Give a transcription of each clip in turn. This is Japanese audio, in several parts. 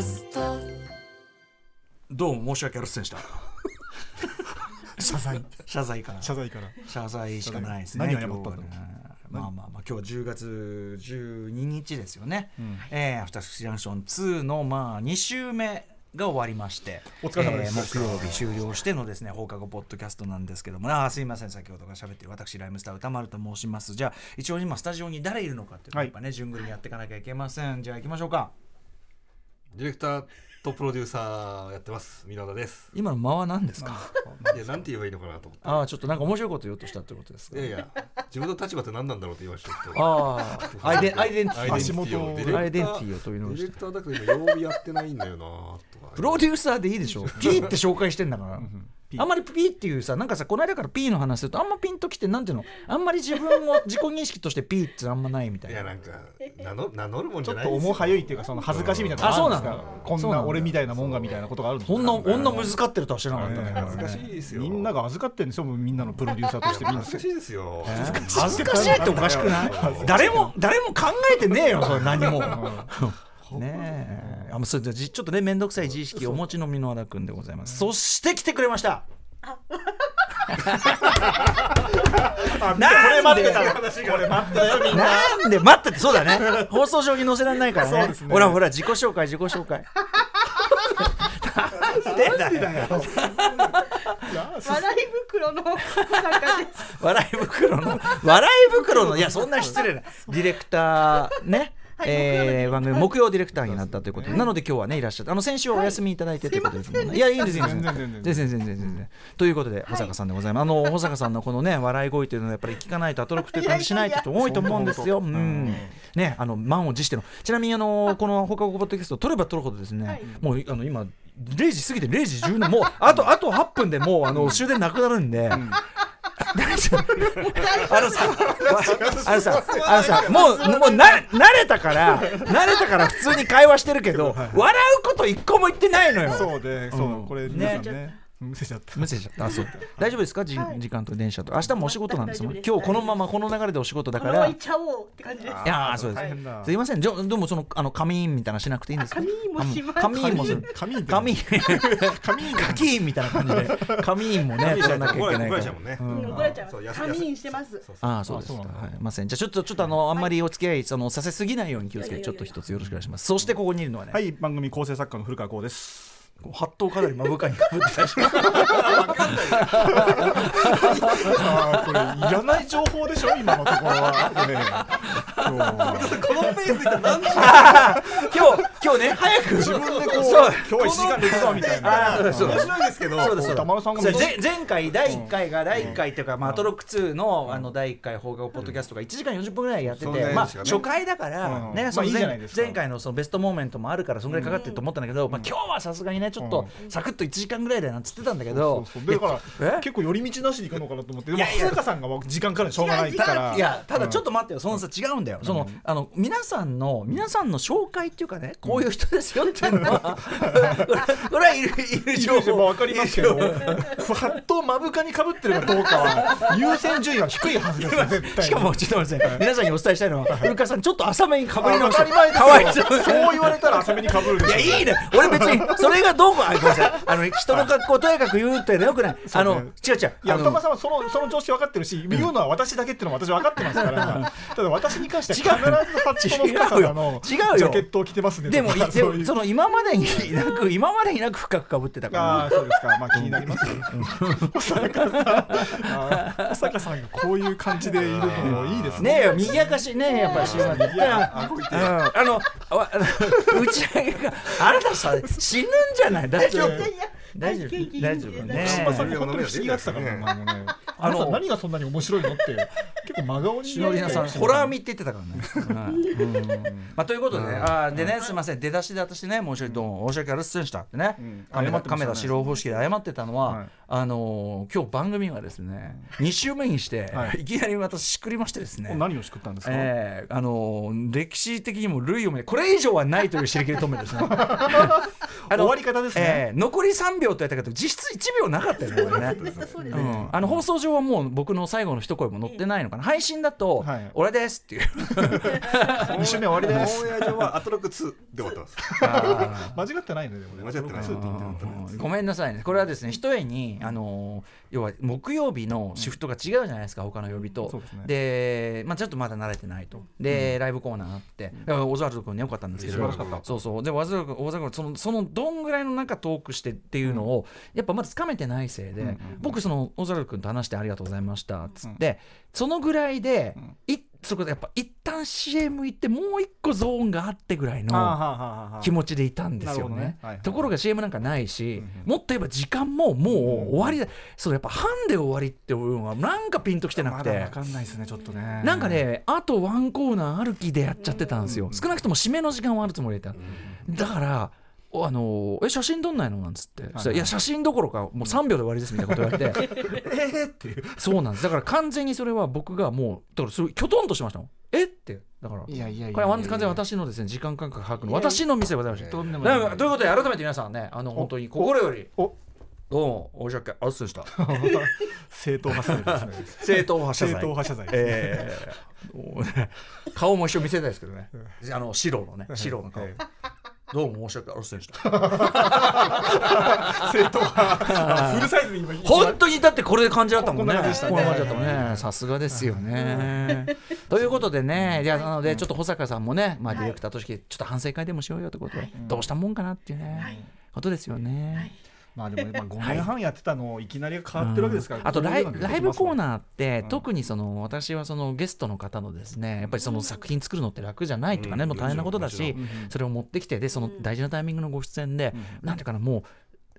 ャスト。どうも申し訳ありませんでした。謝罪。謝罪かな。謝罪から謝罪しかないですね。何を謝ったまあまあまあ今日は10月12日ですよね、うん。えーアフターシックスジャンクション2のまあ2週目が終わりましてお疲れ様です。えー木曜日終了してのですね放課後ポッドキャストなんですけどもあーすいません先ほどから喋ってる私ライムスター歌丸と申します。じゃあ一応今スタジオに誰いるのかっていうのをはいやっぱね順繰りにやっていかなきゃいけません。じゃあ行きましょうかディレクターとプロデューサーやってます。簑和田です。今の間は何ですか？いやなんて言えばいいのかなと思って。ああちょっとなんか面白いこと言おうとしたってことですか？いやいや自分の立場って何なんだろうって言いましたけどああ アイデンアイデンティティ足元ディレクターアイデンティティを問い直して。ディレクターだけど今曜日やってないんだよなとか。プロデューサーでいいでしょ。ピーって紹介してんだから。ピあんまりピーっていうさなんかさこの間からピーの話するとあんまピンときてなんていうの？あんまり自分を 自己認識としてピーってあんまないみたいな。いやなんか名乗名乗るもんちょっじゃないですよ。と重はゆいっていうかその恥ずかしいみたいな。の。あそうなんだこんな俺みたいなもんがみたいなことがあるんですかそんな女難かってるとは知らなかったねえ恥ずかしいですよ。みんなが預かってるんですよみんなのプロデューサーとして。みんな。恥ずかしいですよ恥ずかしいっておかしくない。誰も誰も考えてねえよそれ何も ねえ。あもうそれじゃちょっとね面倒くさい自意識をお持ちの箕輪田君でございます。そして来てくれました。なんで？これ待ってたよみんな。なんで待っててそうだね放送上に載せられないからね。ほらほら自己紹介自己紹介。なんでだよ。笑い袋の。中です。笑い袋の笑い袋のいやそんな失礼な。ディレクターねはいえー番組木曜ディレクターになったということで、なので今日はねいらっしゃってあの先週はお休みいただいてということで。すもんね、いやいいんですいいんです。全然全然全然。ということで保坂さんでございます、あの保坂さんの このね笑い声というのはやっぱり聞かないとアトロクという感じしない人多いと思うんですよ。うん。ね。あの満を持しての。ちなみにあのこの放課後ポッドキャスト取れば取るほどですね、はい。もうあの今0時過ぎて0時17もうあとあと8分でもうあの終電なくなるんで、大丈夫あのさ、あのさ、あのさ、もう、もうな、慣れたから、慣れたから普通に会話してるけど、笑うこと一個も言ってないのよ。そうでそううんこれね皆さんねむせちゃったむせちゃった。あ、そう。大丈夫ですか、じはい時間と電車と。明日もお仕事なんですもん。今日このままこの流れでお仕事だから。行っちゃおうって感じです。やー、そうです。すいません、じゃ、でも、その、あの、仮眠みたいなのしなくていいんですか？あ仮眠もします仮眠もする。紙に仮眠。紙に課金みたいな感じで。仮眠もね、取らなきゃいけないから怒られちゃうもんね。うん怒られちゃいます。そう安仮眠してます。ああそうですか。はい。ません。じゃあちょっとちょっとあのあんまりお付き合いそのさせすぎないように気をつけてちょっと一つよろしくお願いします。そしてここにいるのはね、はい番組構成作家の古川光ですこうハットをかなり目深にかぶってらっしゃる。あーこれいらない情報でしょ今のところは。ねそう。このペースで何時今日今日ね早く。自分でこう今日は1時間で行くぞみたいな。面白いですけど前前回第1回が第1回っていうか、まあ、アトロック2のあの第1回放課後ポッドキャストが1時間40分ぐらいやってて、まあ、初回だから、うん。ねその前回のそのベストモーメントもあるからそんぐらいかかってると思ったんだけど、まあ、今日はさすがにねちょっとサクッと1時間ぐらいだよなんつってたんだけど。だからえ？結構寄り道なしに行くのかなと思ってでもいやいや。保坂さんが時間からしょうがないから。いやただちょっと待ってよ、そのさ違うんだよ、そのあの皆さんの皆さんの紹介っていうかねこういう人ですよっていうのは、これはいるいる情報。わかりますけど、ふわっと目深にかぶってるかどうかは優先順位は低いはずですよ 絶対に。しかもちょっと待って皆さんにお伝えしたいのは古川さんちょっと浅めにかぶりました。かわいそう。そう言われたら浅めにかぶるいやいいね。俺別にそれがどうこうあごめんなさい。あの人の格好をとやかく言うってのよくない。あの違う違う。いや歌間さんはそのその常識分かってるし、言うのは私だけっていうのも私分かってますから、ただ私に関しては必ずハッチの深さのジャケットを着てますねでもその今までにいなく今までになく深くかぶってたあかあそうですか。まあ気になりますよ。保坂さん。保坂さん。がこういう感じでいるのもいいですねらねえよ賑やかしいねやっぱり週末あの打ち上げがあなたさ死ぬん。じゃない大丈夫いやいや大丈夫大丈夫。ね島さんが本当に不思議がってたからねあの何がそんなに面白いのって結構真顔にしのりなさんホラー見って言ってたからね。はいうん。まあということでね、あーでねすみません。出だしで私ね申し訳どうも申し訳ありませんでしたってね。ん、カメラ謝ってましたね。カメラ白方式で謝ってたのは、はい。あのー今日番組がですね2週目にして、はい。い、きなり私しくりましてですね。何をしくったんですか、えーあのー歴史的にも類を見これ以上はないという尻切り止めですね。あの終わり方ですね。えー残り3秒とやったけど実質1秒なかったよねこれね。そうですね。うん、あの放送上はもう僕の最後の一声も載ってないのかな？配信だとはい「俺です」っていう。2週目終わりです。オンエア上はアトロック2で終わってますあ間違ってないねでもね間違ってない。そうって言ってなかったねーごめんなさいね。これはですねひとえにあのー要は木曜日のシフトが違うじゃないですか他の曜日と。ですね。でまあちょっとまだ慣れてないと。でライブコーナーあって。だからオズワルド君ねよかったんですけど。素晴らしかった。そうそう。でオズワルド君そのそのどんぐらいの中トークしてっていうのをやっぱまだつかめてないせいで僕そのオズワルド君と話してありがとうございましたっつってそのぐらいでいそこでやっぱ一旦 CM 行ってもう一個ゾーンがあってぐらいの気持ちでいたんですよね。ところが CM なんかないし、もっと言えば時間ももう終わりだ、そうやっぱ半で終わりっていうのはなんかピンときてなくて。まかんないですねちょっとね。なんかねあとワンコーナー歩きでやっちゃってたんですよ、うん少なくとも締めの時間はあるつもりでいた、だからおあのえ写真撮んないの？なんつって、そしたらいや写真どころかもう3秒で終わりですみたいなこと言われて。えーっていう。そうなんです。だから完全にそれは僕がもうだからそれきょとんとしましたもん。えって。だからいやいやいやこれは完全に私のですね時間感覚把握の。私の店でござい。ましたということで改めて皆さんねあの本当に心よりおどうもお申し訳ありませんでした。正統派世代ですね。正統派謝罪。正統派謝罪ですね。えー。顔も一緒見せたいですけどね。あの白のね白の顔。はいどうも申し訳ありませんでした。正統派あフルサイズに今本当にだってこれで感じだったもんね。こんな感じだったもんね。さすがですよね。ということでね、じゃあなのでちょっと保坂さんもね、まあディレクターとしてちょっと反省会でもしようよってことで、どうしたもんかなっていうね、ことですよね。まあでもね、まあ、5年半やってたのをいきなり変わってるわけですから、うんあとライライブコーーナーって、うん特にその私はそのゲストの方のですねやっぱりその作品作るのって楽じゃないとかね、うん。もう大変なことだしそれを持ってきてでその大事なタイミングのご出演で、なん。ていうかなもう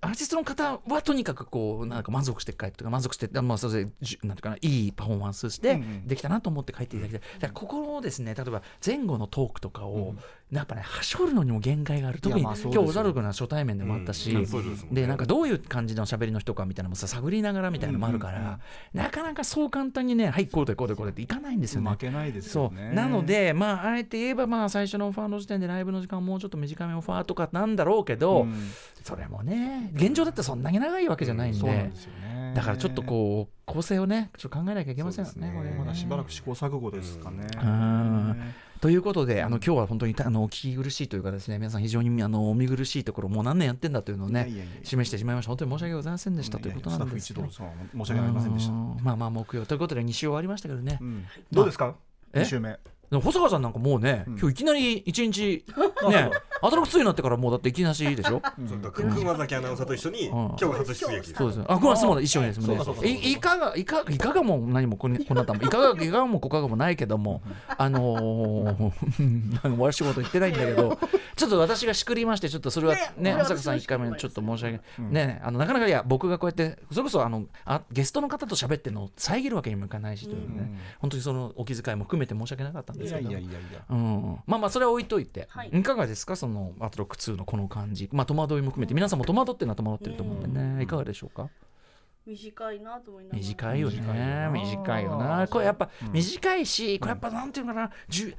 アーティストの方はとにかくこうなんか満足して帰ってとか満足してまあそれなんていうかないいパフォーマンスしてうんうんできたなと思って帰っていただきた。い、だからここをですね例えば前後のトークとかを、やっぱねはしょるのにも限界がある。特に今日小猿君は初対面でもあったし、でなんかどういう感じの喋りの人かみたいなのもさ探りながらみたいなのもあるから、なかなかそう簡単にねはいこうでこうでこうでっていかないんですよね。負。けないですそう。なのでまああえて言えばまあ最初のオファーの時点でライブの時間をもうちょっと短めオファーとかなんだろうけど、うん。それもね現状だってそんなに長いわけじゃないんで,、だからちょっとこう構成をねちょっと考えなきゃいけませんよねね。これもね。まだしばらく試行錯誤ですかね、んということであの今日は本当にたあのお聞き苦しいというかですね皆さん非常にあのお見苦しいところもう何年やってんだというのをねいやいやいや示してしまいました。本当に申し訳ございませんでしたということなんですスタッフ一同そう申し訳ありませんでした、うん。まあまあ木曜。ということで2週終わりましたけどね、うん。どうですか？え2週目でも保坂さんなんかもうね、うん。今日いきなり一日 ねアトラクツになってからもうだっていきなしでしょ？そうだから熊崎アナウンサーと一緒に、ん。今日は初出撃そうです。よあこれはそうだ一緒にですもんね。そうかそう。かいいかがいかいかがも何もこんこんなったもんいかがいかがもこかがもないけどもあの悪いこと言ってないんだけどちょっと私がしくりましてちょっとそれはねいや保坂さん1回目ちょっと申し訳ない、ねあのなかなかいや僕がこうやってそれこそあのあゲストの方と喋ってるのを遮るわけにもいかないしというね、うん。本当にそのお気遣いも含めて申し訳なかったんですけど。いやいやいやいや。うん、まあまあそれは置いといて、はい。い、かがですか？そのアトロック2のこの感じ。まあ戸惑いも含めて。皆さんも戸惑ってるのは戸惑ってると思うんでね、いかがでしょうか？短いなと思いながら。短いよね。短短いよな。なこれやっぱ短いし、これやっぱなんていうのかな。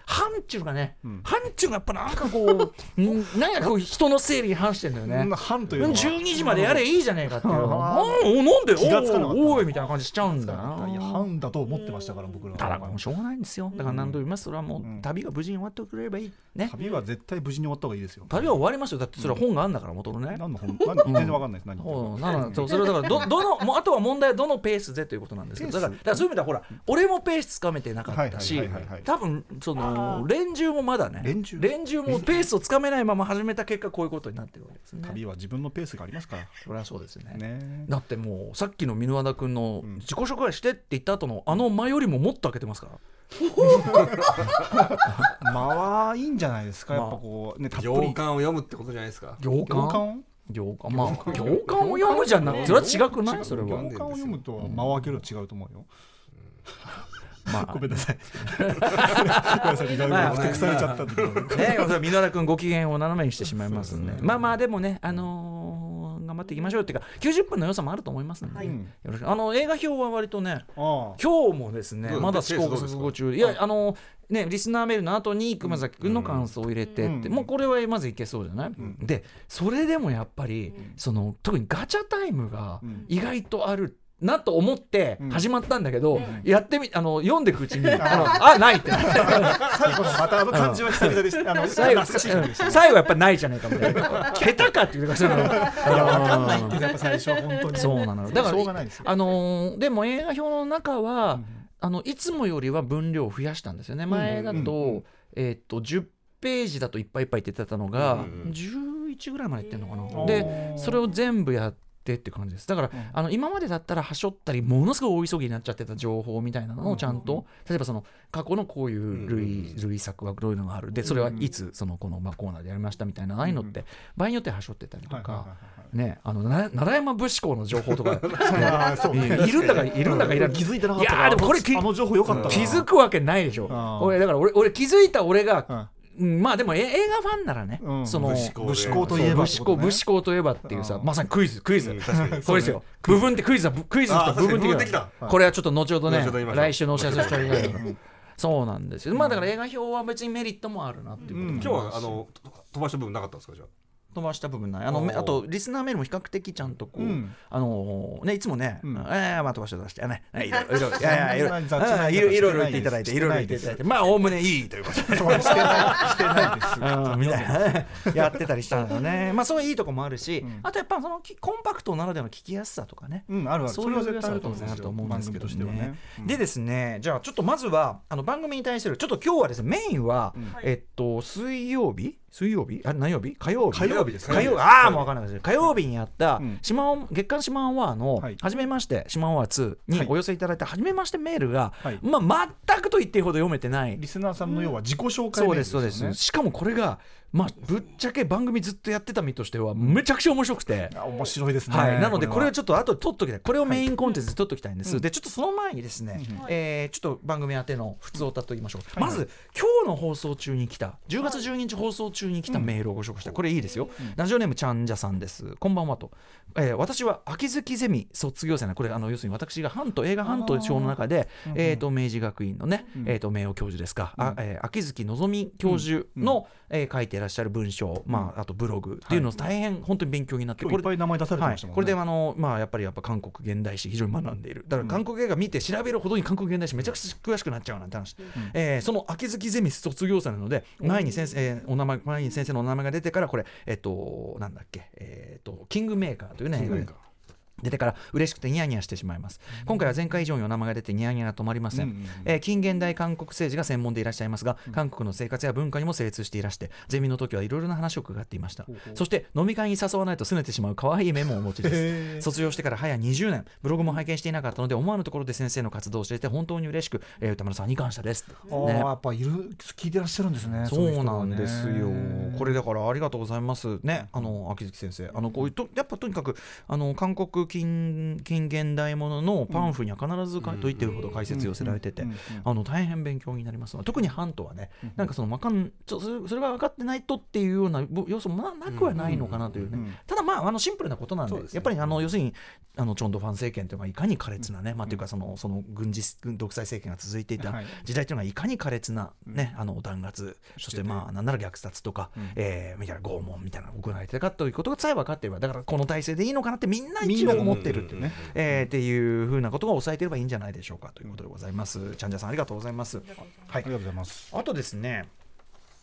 半っていうのがね、ん。半っていうのがやっぱなんかこうん なんかこう人の整理に反してんだよね、うん半というのは。12時までやれいいじゃねえかっていう。あおおなんで？気がつかなかった。おいおいみたいな感じしちゃうんだ。よいやな半だと思ってましたから僕らは。ただこれもしょうがないんですよ。だから何度も言います。それはもううん。旅が無事に終わってくれればいい。ね。旅は絶対無事に終わった方がいいですよ。旅は終わりますよ。だってそれは本があんだから元のね、何の本？何全然わかんないです。何そうなのそうそれだからどどのもうあとは問題はどのペースでということなんですけどだからそういう意味ではほら俺もペースつかめてなかったし多分その連中もまだね連中？もペースをつかめないまま始めた結果こういうことになってるわけですね。旅は自分のペースがありますから。それはそうですね。ね。だってもうさっきの箕輪田君の自己紹介してって言った後のあの間よりももっと開けてますから。間はいいんじゃないですか。やっぱこうねたっぷり。行間を読むってことじゃないですか。行行間を行間。まあ行間を読むじゃなくてそれは違くない？それは。行間を読むと間を開けると違うと思うよ。まあ。ごめんなさい。ごめんなさい。意外とふてくされちゃったんでね、それは箕輪田君ご機嫌を斜めにしてしまいますんで。まあまあでもね、あのー頑張っていきましょうっていうか90分の良さもあると思いますので、はい。よろしく。あの映画表は割とねあ今日もですねまだ試行錯誤中いやあのねリスナーメールの後に熊崎君の感想を入れてって、うん。もうこれはまずいけそうじゃない、ん。でそれでもやっぱり、うん。その特にガチャタイムがうん。意外とあるなと思ってうん。始まったんだけど、うん。やってみあの読んでいくうちにあのあないって。最後のまたあの感じは久々でしたあの最後最後やっぱないじゃないかみたいな下手かっていうかその。いやわかんないってやっぱ最初は本当に。そうなの。よだからあのーでも映画表の中は、うん。あのいつもよりは分量を増やしたんですよね。前だと,、うん。えーっと10ページだといっぱいいっぱいって言ってたのが、うん。うん11ぐらいまでいってるのかな、うんでそれを全部やってって感じです。だから、うん。あの今までだったらはしょったりものすごい大急ぎになっちゃってた情報みたいなのをちゃんと、うんうん。例えばその過去のこういう類,、うん類作はどういうのがあるでそれはいつそのこのまあコーナーでやりましたみたいなああいうのって場合によってははしょってたりとか、ね、あのな奈良山武士公の情報とか ねいいるんだかいるんだかいらん。気づいてなかったいやーでもこれ気づくわけないでしょ。俺だから俺俺気づいた俺が、うんうんまあでもえ映画ファンならね、うん。その武士公で武士公といえば武士公武士公といえばっていうさうんまさにクイズ。クイズ、うん確かに。これですよ。部分的クイズだぶクイズとあー部分的確かに部分的だ。これはちょっと後ほどね来週のお知らせしたいけどうん。そうなんですよ。まあだから映画表は別にメリットもあるなっていうことうん。今日はあの飛ばした部分なかったんですかじゃあ？飛ばした部分ない。あのあとリスナーメールも比較的ちゃんとこう、うん。あのねいつもね、うん。えーまあ飛ばして飛ばしてねいろいろいろいやいや いろいろいろいろいろ言っていただいていろいろ言っていただいして。まあおおむねいいということ。でしてないしてないです。う んみたいな。ねやってたりしたんだよね。まあそういういいとこもあるし、うん。あとやっぱそのきコンパクトならではの聞きやすさとかね、うんあるある。そういうあると思うんですけどね。でですねじゃあちょっとまずはあの番組に対するちょっと今日はですねメインは、えっと水曜日水曜日？あ何曜日？火曜日？火曜日です火曜ああもう分かんないです火曜日にやった、うん。シマオン月刊シマオンワーの、はい。初めましてシマオンワー2にはい。お寄せいただいた初めましてメールが、はい。まあ全くと言っていいほど読めてない。リスナーさんの要は自己紹介そうですそうです、しかもこれがまあぶっちゃけ番組ずっとやってた身としてはめちゃくちゃ面白くて、あ面白いですね。はい、なのでこれをはちょっと後で取っときたい。これをメインコンテンツで取っときたいんです、うん。でちょっとその前にですね、うん。えーちょっと番組宛ての普通歌と言いましょう、はい。はいまず今日の放送中に来た10月12日放送中に来たメールをご紹介した、これいいですよ、うんラジオネームちゃんじゃさんです。こんばんはと、えー私は秋月ゼミ卒業生なこれあの要するに私がハント映画ハント賞の中で、うんえー、と明治学院のね、うん。えー、と名誉教授ですか、あうん。えー秋月のぞみ教授の、えー書いていらっしゃる文章、まあ、あとブログっていうのを大変本当に勉強になって、今日いっぱい名前出されてはいましたもんね。これであの、まあ、やっぱりやっぱ韓国現代史非常に学んでいる。だから韓国映画見て調べるほどに韓国現代史めちゃくちゃ詳しくなっちゃうなんて話、えーその秋月ゼミ卒業生なので前に先生、えーお名前前に先生のお名前が出てからこれえっ、となんだっけえっ、とキングメーカーというねキングメーカー出てから嬉しくてニヤニヤしてしまいます、今回は前回以上にお名前が出てニヤニヤが止まりません、うんうんうんえー近現代韓国政治が専門でいらっしゃいますが、韓国の生活や文化にも精通していらしてゼミの時はいろいろな話を伺っていました。そして飲み会に誘わないと拗ねてしまう可愛いメモをお持ちです。卒業してから早20年。ブログも拝見していなかったので思わぬところで先生の活動を知れて本当に嬉しく、えー歌丸さんに感謝です。ね。やっぱいる聞いてらっしゃるんですねそうなんですよ。これだだからありがとうございます。ね。あの秋月先生、あのこういうとやっぱとにかくあの韓国近近現代もののパンフには必ずかと言ってるほど解説寄せられてて。あの大変勉強になります。の特にハントはね、なんかそのわかんちょそれが分かってないとっていうようなぼ要素もななくはないのかなというね、ただまああのシンプルなことなんでやっぱりあの要するにあのチョンドファン政権というのがいかに苛烈なね、まあというかそのその軍事軍独裁政権が続いていたはい。時代というのがいかに苛烈な、ねあの弾圧そしてまあなんなら虐殺とか、うん。えーみたいな拷問みたいなのが行われてたかということがさえ分かっていればだからこの体制でいいのかなってみんな一応思ってるっていうね、えーっていうふうなことが抑えていればいいんじゃないでしょうかということでございます。ちゃんじゃさんありがとうございます。はい。ありがとうございます。あとです。ね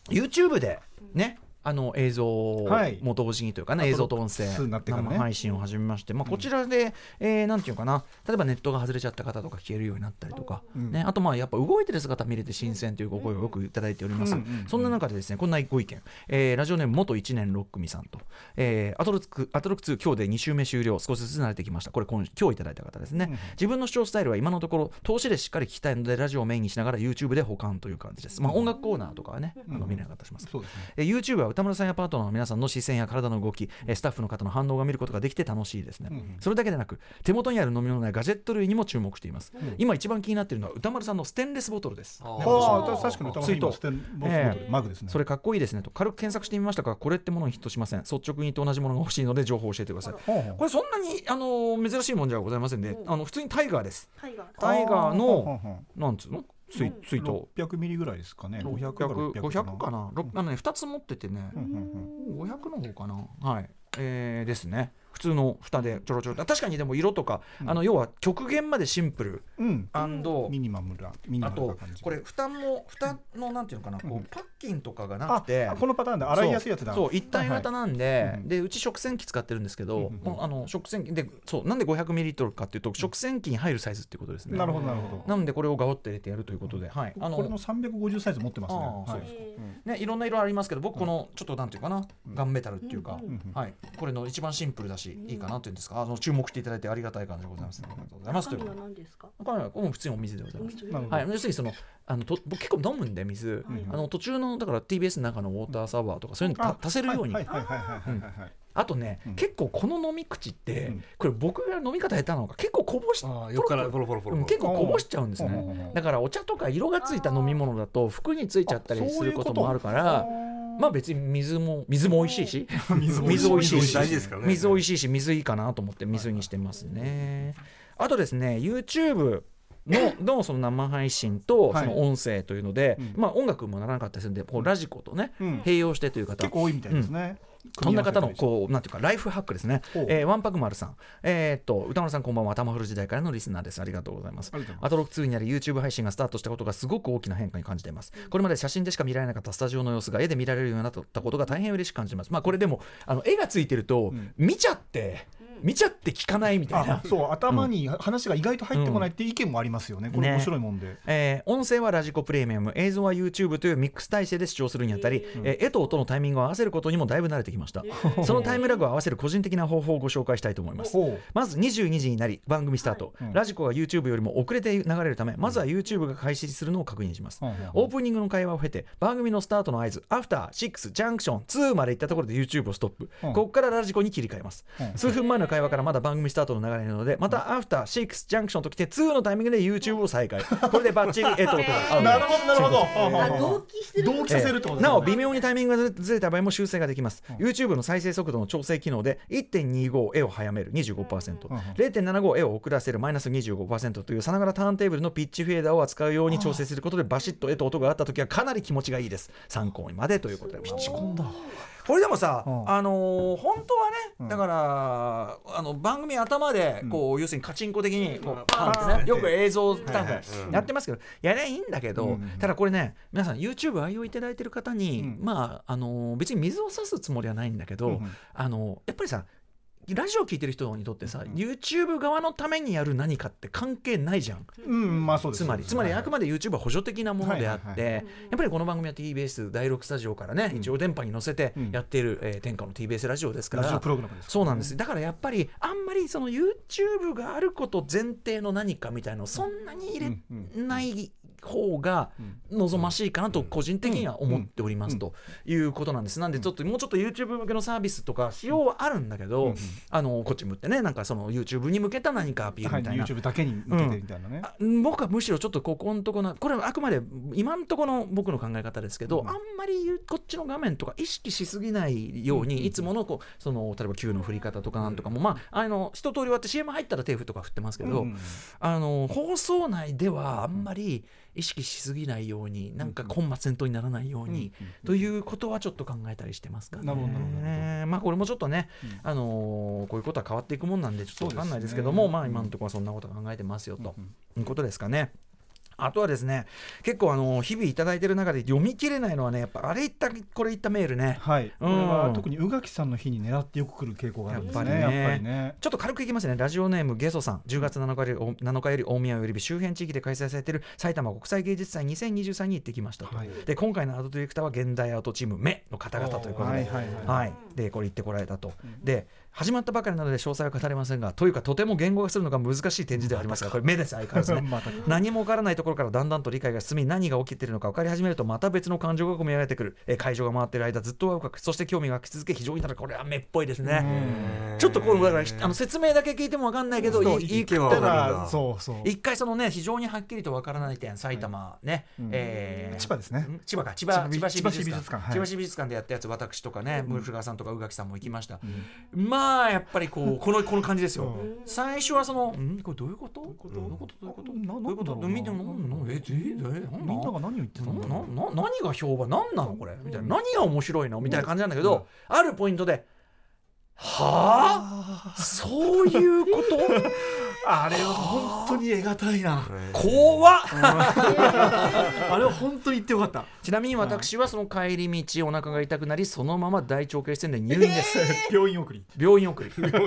YouTube でねあの映像はい。も同時にというかね、映像と音声2になってからね。生配信を始めまして、まあ、こちらで、えーなんていうかな。例えばネットが外れちゃった方とか聞けるようになったりとか、うん。ね、あとまあやっぱ動いてる姿見れて新鮮というご声をよくいただいております、うんうんうん。そんな中でですねこんなご意見、えーラジオネーム元1年6組さんと、えーアトロクアトロク2今日で2週目終了少しずつ慣れてきました。これ今今日いただいた方ですね、うん自分の視聴スタイルは今のところ投資でしっかり聞きたいのでラジオをメインにしながら YouTube で保管という感じです、まあ、音楽コーナーとかはね、あの見れなかったりします、そうですね。えー YouTube は歌村さんやパートナーの皆さんの視線や体の動き、えースタッフの方の反応が見ることができて楽しいですね、うんそれだけでなく手元にある飲み物やガジェット類にも注目しています、今一番気になっているのは歌丸さんのステンレスボトルです。あー。はあ確かに歌丸さん水筒今ステンボスボトルマグですね。それかっこいいですね。と軽く検索してみましたがこれってものにヒットしません。率直に言って同じものが欲しいので情報を教えてください。これそんなにあのー珍しいもんじゃございませんね。あの普通にタイガーです。タイガー。タイガーのなんつうの？水水筒600ミリぐらいですかね。500か500 600 500かな、ろあのね2つ持っててね、うんうんうん。500の方かな。はい。えー、ですね普通の蓋でちょろちょろ。確かにでも色とか、あの要は極限までシンプル。うん。アンド、ミニマムなミニあとマムな感じ。これ蓋も蓋のなんていうのかな、こううん。パッキンとかがなくて。あこのパターンで洗いやすいやつだ。そうそう一体型なんで、でうち食洗機使ってるんですけど、あの食洗機でそうなんで500ミリリットルかっていうと食洗機に入るサイズっていうことですね。なるほどなるほど。なのでこれをガオッと入れてやるということで、はい。あこれの350サイズ持ってますね。はい。あーそうです。えね、いろんな色ありますけど僕このちょっとなんていうかな、ガンメタルっていうか、うんうん。はい、これの一番シンプルだし、いいかなっていうんですか？あの注目していただいてありがたい感じでございます、ありがとうございます。という中身は何ですか？これはもう普通にお水でございます。はい、要するにそのあのと僕結構飲むんで水、はいあの途中のだから TBS の中のウォーターサーバーとかそういうのた足せるように、はいはいはいはいあとね、うん。結構この飲み口って、うん。これ僕が飲み方下手なのか結構こぼしあー横からポロポロポロポロ。うん結構こぼしちゃうんですね。うん。だからお茶とか色がついた飲み物だと服についちゃったりすることもあるからまあ別に水も水も美味しいし。水水美味しいし。水美味しいし水いいかなと思って水にしてますね。あとですね YouTube の のその生配信とはい。その音声というので、うん。まあ音楽もならなかったりするんでこうラジコとね、うん。併用してという方。結構多いみたいですねそんな方のこうなんていうかライフハックですね。えー、ワンパクマルさん、えーっと歌丸さんこんばんは頭古時代からのリスナーです。ありがとうございます。アトロック2になり YouTube 配信がスタートしたことがすごく大きな変化に感じています。これまで写真でしか見られなかったスタジオの様子が絵で見られるようになったことが大変嬉しく感じます。まあこれでもあの絵がついてると、ん見ちゃって見ちゃって聞かないみたいな。あ。そう頭に話が意外と入ってこないっていう意見もありますよねこれね。面白いもんで。えー音声はラジコプレミアム映像は YouTube というミックス体制で視聴するにあたり、えー絵と音のタイミングを合わせることにもだいぶ慣れてきました、そのタイムラグを合わせる個人的な方法をご紹介したいと思います。まず22時になり番組スタート、うん。ラジコが YouTube よりも遅れて流れるためまずは YouTube が開始するのを確認します、オープニングの会話を経て番組のスタートの合図アフター6ジャンクション2まで行ったところで YouTube をストップ、うん。ここからラジコに切り替えます、うん。数分前の会話からまだ番組スタートの流れなのでまたアフター6ジャンクションときて2のタイミングで YouTube を再開。これでバッチリ絵と音が合うなるほどなるほど。あ同期してる同期させるってことなお微妙にタイミングがずれた場合も修正ができます、YouTube の再生速度の調整機能で1.25絵を早める25%、うん0.75絵を遅らせるマイナス25%というさながらターンテーブルのピッチフェーダーを扱うように調整することでバシッと絵と音があった時はかなり気持ちがいいです。参考にまでということで。ピッチコンだこれでもさ、うん。あのー本当はね、うん。だからあの番組頭でこう、要するにカチンコ的にこう、パンねよく映像スタッはいはい。フうん。やってますけど、やりゃいいんだけど、うん。ただこれね皆さん YouTube 愛用いただいてる方に、うん。まああのー別に水を差すつもりはないんだけど、うん。あのーやっぱりさラジオ聞いてる人にとってさ、YouTube 側のためにやる何かって関係ないじゃん。うんまあそうです。つまり、つまりあくまで YouTube は補助的なものであって、やっぱりこの番組は TBS 第6スタジオからね、一応電波に乗せてうん。やっている、えー天下の TBS ラジオですから、ラジオプログラムですそうなんです。だからやっぱり、あんまりその YouTube があること前提の何かみたいのをそんなに入れない方が望ましいかなと個人的には思っておりますということなんです。なんでちょっともうちょっと YouTube 向けのサービスとか仕様はあるんだけど、あのこっち向ってね、なんかその YouTube に向けた何かアピールはいみたいな。YouTube だけに向けてみたいなね。あ僕はむしろちょっとここのとこのこれはあくまで今のところの僕の考え方ですけど、あんまりこっちの画面とか意識しすぎないように、いつものこうその例えば Q の振り方とかなんとかも、まああの一通り終わって CM 入ったら手振とか振ってますけど、うん。あの放送内ではあんまり意識しすぎないようになんか本末転倒にならないように、ということはちょっと考えたりしてますかね。なるほどなまあこれもちょっとね、あのーこういうことは変わっていくもんなんでちょっとわかんないですけども、まあ今のところはそんなこと考えてますよと、いうことですかね。あとはですね結構あの日々いただいてる中で読み切れないのはねやっぱあれ言ったこれ言ったメールね。はい、これうんは特に宇垣さんの日に狙ってよく来る傾向があるんですね。やっぱりね。ぱりね。ちょっと軽くいきますね、ラジオネームゲソさん、10月7日より7日より大宮より周辺地域で開催されている埼玉国際芸術祭2023に行ってきましたと、はい。で今回のアートディレクターは現代アートチーム目の方々ということで、はいはいはいはい。でこれ行ってこられたと、で始まったばかりなので詳細は語れませんが、というかとても言語化するのが難しい展示ではありますが、これ目です、相変わらずね。何もわか。らないところからだんだんと理解が進み何が起きているのか分かり始めるとまた別の感情が込み上げてくる、えー会場が回っている間ずっとワクワクそして興味が湧き続け非常にただこれは目っぽいですね。ちょっとこのだからあの説明だけ聞いても分かんないけどそういいけばたわかるんだだそうそう。一回そのね非常にはっきりと分からない点埼玉ね、うん。えー千葉ですね。ん？千葉か。千葉千葉市美術館。千葉市美術館。でやったやつ私とかね古川さんとか宇垣さんも行きました、まあやっぱりこうこのこの感じですよ、うん。最初はそのん。これどういうこと？どういうこと？どういうこと？どういうこと？などういみんなが何を言ってたなのなな何が評判？何なのこれ？みたいな。何が面白いの？みたいな感じなんだけど、あるポイントではあ？そういうこと？あれは本当に得難いな。怖っ。あれは本当に言ってよかった。ちなみに私はその帰り道お腹が痛くなりそのまま大腸系線で入院です、病院送り。病院送り。最 最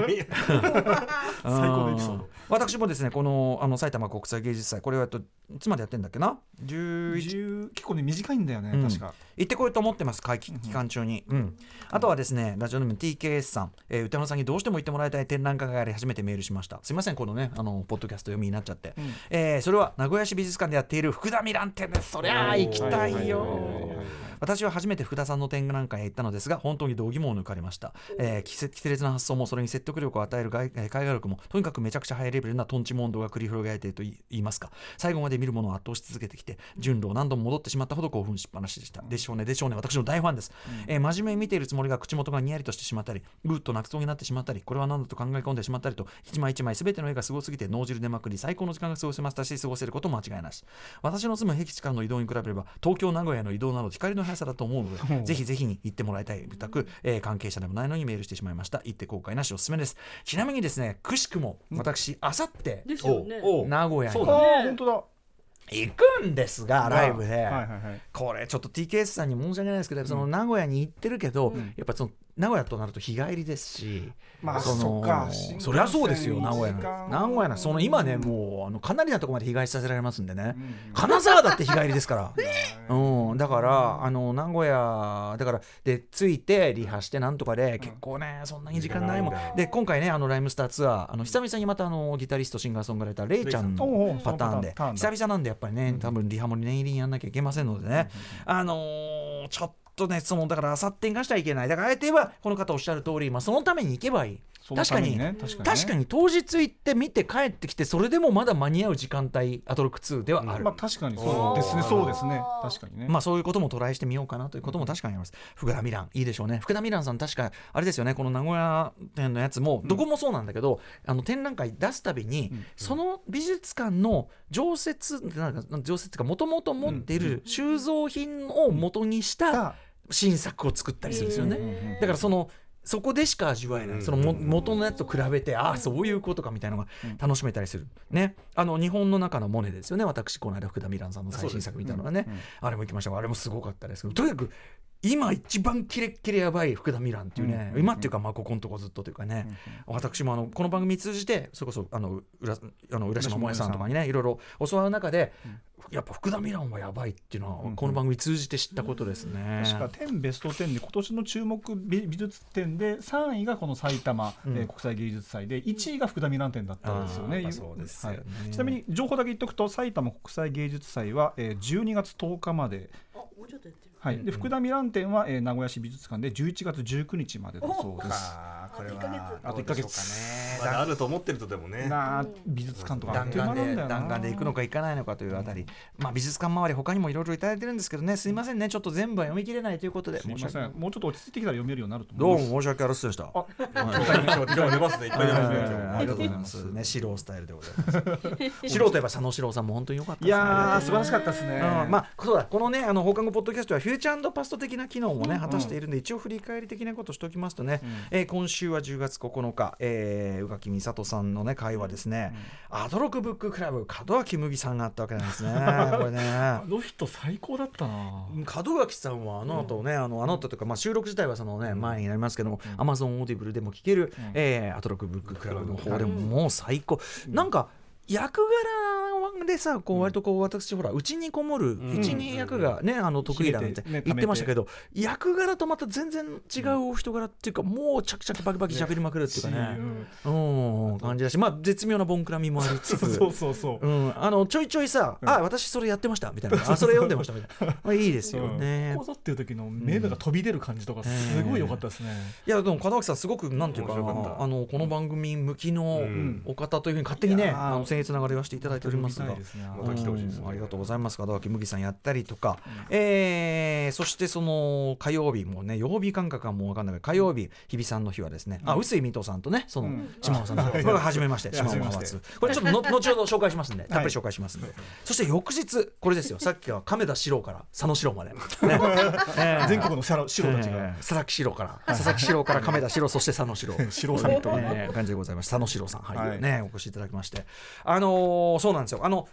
高のエピソード。私もですねこのあの埼玉国際芸術祭これはといつまでやってんだっけな？11 10結構ね短いんだよねうん。確か。行ってこようと思ってます会期期間中に、うん、あとはですねラジオネーム TKS さん、えー歌野さんにどうしても行ってもらいたい展覧会があり初めてメールしました。すいませんこのねあのポッドキャスト読みになっちゃって、ん。えーそれは名古屋市美術館でやっている福田ミラン展です。そりゃあ行きたいよ。私は初めて福田さんの展覧会へ行ったのですが本当に度肝を抜かれました、えー、奇奇烈な発想もそれに説得力を与える絵画力もとにかくめちゃくちゃハイレベルなトンチモンドが繰り広げられていると言いますか。最後まで見るものを圧倒し続けてきて順路を何度も戻ってしまったほど興奮しっぱなしでした。でしょうねでしょうね。私の大ファンです、えー真面目に見ているつもりが口元がにやりとしてしまったりぐっと泣きそうになってしまったりこれは何だと考え込んでしまったりと一枚一枚全ての絵がすごすぎて脳汁出まくり最高の時間が過ごせましたし過ごせること間違いなし。私の住む僻地からの移動に比べれば東京名古屋の移動など光の速さだと思うのでぜひぜひに行ってもらいたいたく、えー関係者でもないのにメールしてしまいました。行って後悔なしおすすめです。ちなみにですねくしくも私あさって名古屋にあそうだあ本当だ。行くんですがライブで、はいはいはい。これちょっと TKS さんに申し訳ないですけど、その名古屋に行ってるけど、やっぱその名古屋となると日帰りですし、まあそのそっか。そりゃそうですよ名古屋名古屋なその今ねもうあのかなりなところまで日帰りさせられますんでね、うん金沢だって日帰りですから、うん、だからあの名古屋だからで着いてリハしてなんとかで結構ねそんなに時間ないもん。で今回ねあのライムスターツアーあの久々にまたあのギタリストシンガーソングライターレイちゃんのうパターンで。久々なんでやっぱりね多分リハも念入りにやんなきゃいけませんのでね。あのーちょっとねそのだからあさってにがしちゃいけない。だからあえて言えばこの方おっしゃる通り、まあ、そのために行けばいい。確かにね。確かに当日行って見て帰ってきてそれでもまだ間に合う時間帯アトロック2ではある、まあ確かにそうですね。そうですね。確かにね。まあそういうこともトライしてみようかなということも確かにあります。福田ミラン、いいでしょうね。福田ミランさん、確か、あれですよね、この名古屋店のやつも、どこもそうなんだけど、あの展覧会出すたびに、その美術館の常設、なんか常設か、もともと持っている収蔵品を元にしたが新作を作ったりするんですよね。うんだからそのそこでしか味わえない、うんそのも元のやつと比べてああそういうことかみたいなのが楽しめたりする、ね。あの日本の中のモネですよね。私この間福田ミランさんの最新作見たのはね、あれも行きました。があれもすごかったですけど。とにかく今一番キレッキレやばい福田ミランっていうね、うん今っていうかまあここのとこずっとというかね、私もあのこの番組通じてそれこそあの浦あの浦島萌さんとかにねいろいろ教わる中で、やっぱ福田ミランはやばいっていうのは、うんこの番組通じて知ったことですね。確か10ベスト10で今年の注目美美術展で3位がこの埼玉、うん。えー国際芸術祭で1位が福田ミラン展だったんですよね。そうですよね。はい。ちなみに情報だけ言っておくと埼玉国際芸術祭は、えー12月10日まで、あ、もうちょっとやってる。はい。で福田ミラン展は、えー名古屋市美術館で11月19日までだそうです。これはあと一ヶ月。かね。だあると思ってるとでもね。美術館とか弾丸で弾丸で行くのか行かないのかというあたり、まあ美術館周り他にもいろいろいただいてるんですけどね。すいませんね。ちょっと全部は読み切れないということですいませ申し訳んもうちょっと落ち着いてきたら読めるようになるとど思いうます。も申し訳ありませんでした。あ今日今日出ますねいっぱい出ますね今日ありがとうございます。ね、素人スタイルでございます。素人とい。えば佐野史郎さんも本当に良かったいやー素晴らしかったですね。うん。まあそうだ。このねあの放課後ポッドキャストはフューチャーパスト的な機能もね果たしているんで、一応振り返り的なことをしておきますとね、えー今週は10月9日、えー、宇垣美里さんのね会話ですね、アトロクブッククラブ門脇麦さんがあったわけなんですね。これね。あの人最高だったな。門脇さんはあの後ね、あのあの後というか、まあ、収録自体はその、ね前になりますけども、 Amazon Audible でも聞ける、えーアトロクブッククラブの方でももう最高、なんか役柄番組でさこう割とこう私ほらうちにこもるん。うちに役がねあの得意だなんて言ってましたけど役柄とまた全然違うお人柄っていうかもうチャキチャキバキバキ喋りまくるっていうかね。うん。感じだしまあ絶妙なボンクラみもありつつ。そうそうそうう。ん、あのちょいちょいさ、あ私それやってましたみたいな。あそれ読んでましたみたいな、まあ、いいですよね。っていう時の目が飛び出る感じとかすごい良かったですね。いやでも門脇さんすごくなんていうかあのこの番組向きのん。お方というふうに勝手にね、あの僭越ながら言わせていただいておりますが。見たいですねまた来てほしいですねうんありがとうございます。門脇麦さんやったりとか、えーそしてその火曜日もね曜日感覚はもう分かんないけど火曜日日比さんの日はですね、あ臼井水戸さんとねその、うん。島尾さんとこれは初めまして島尾初めまして派閥これちょっとの後ほど紹介しますんでたっぷり紹介しますんで、そして翌日これですよ。さっきは亀田史郎から佐野史郎まで、ね。えー。全国の白白たちが。えー。佐々木史郎から。佐々木史郎から亀田史郎そして佐野史郎。白サミットがえー感じでございます。佐野史郎さんはい。お越しいただきまして。あのーそうなんですよあの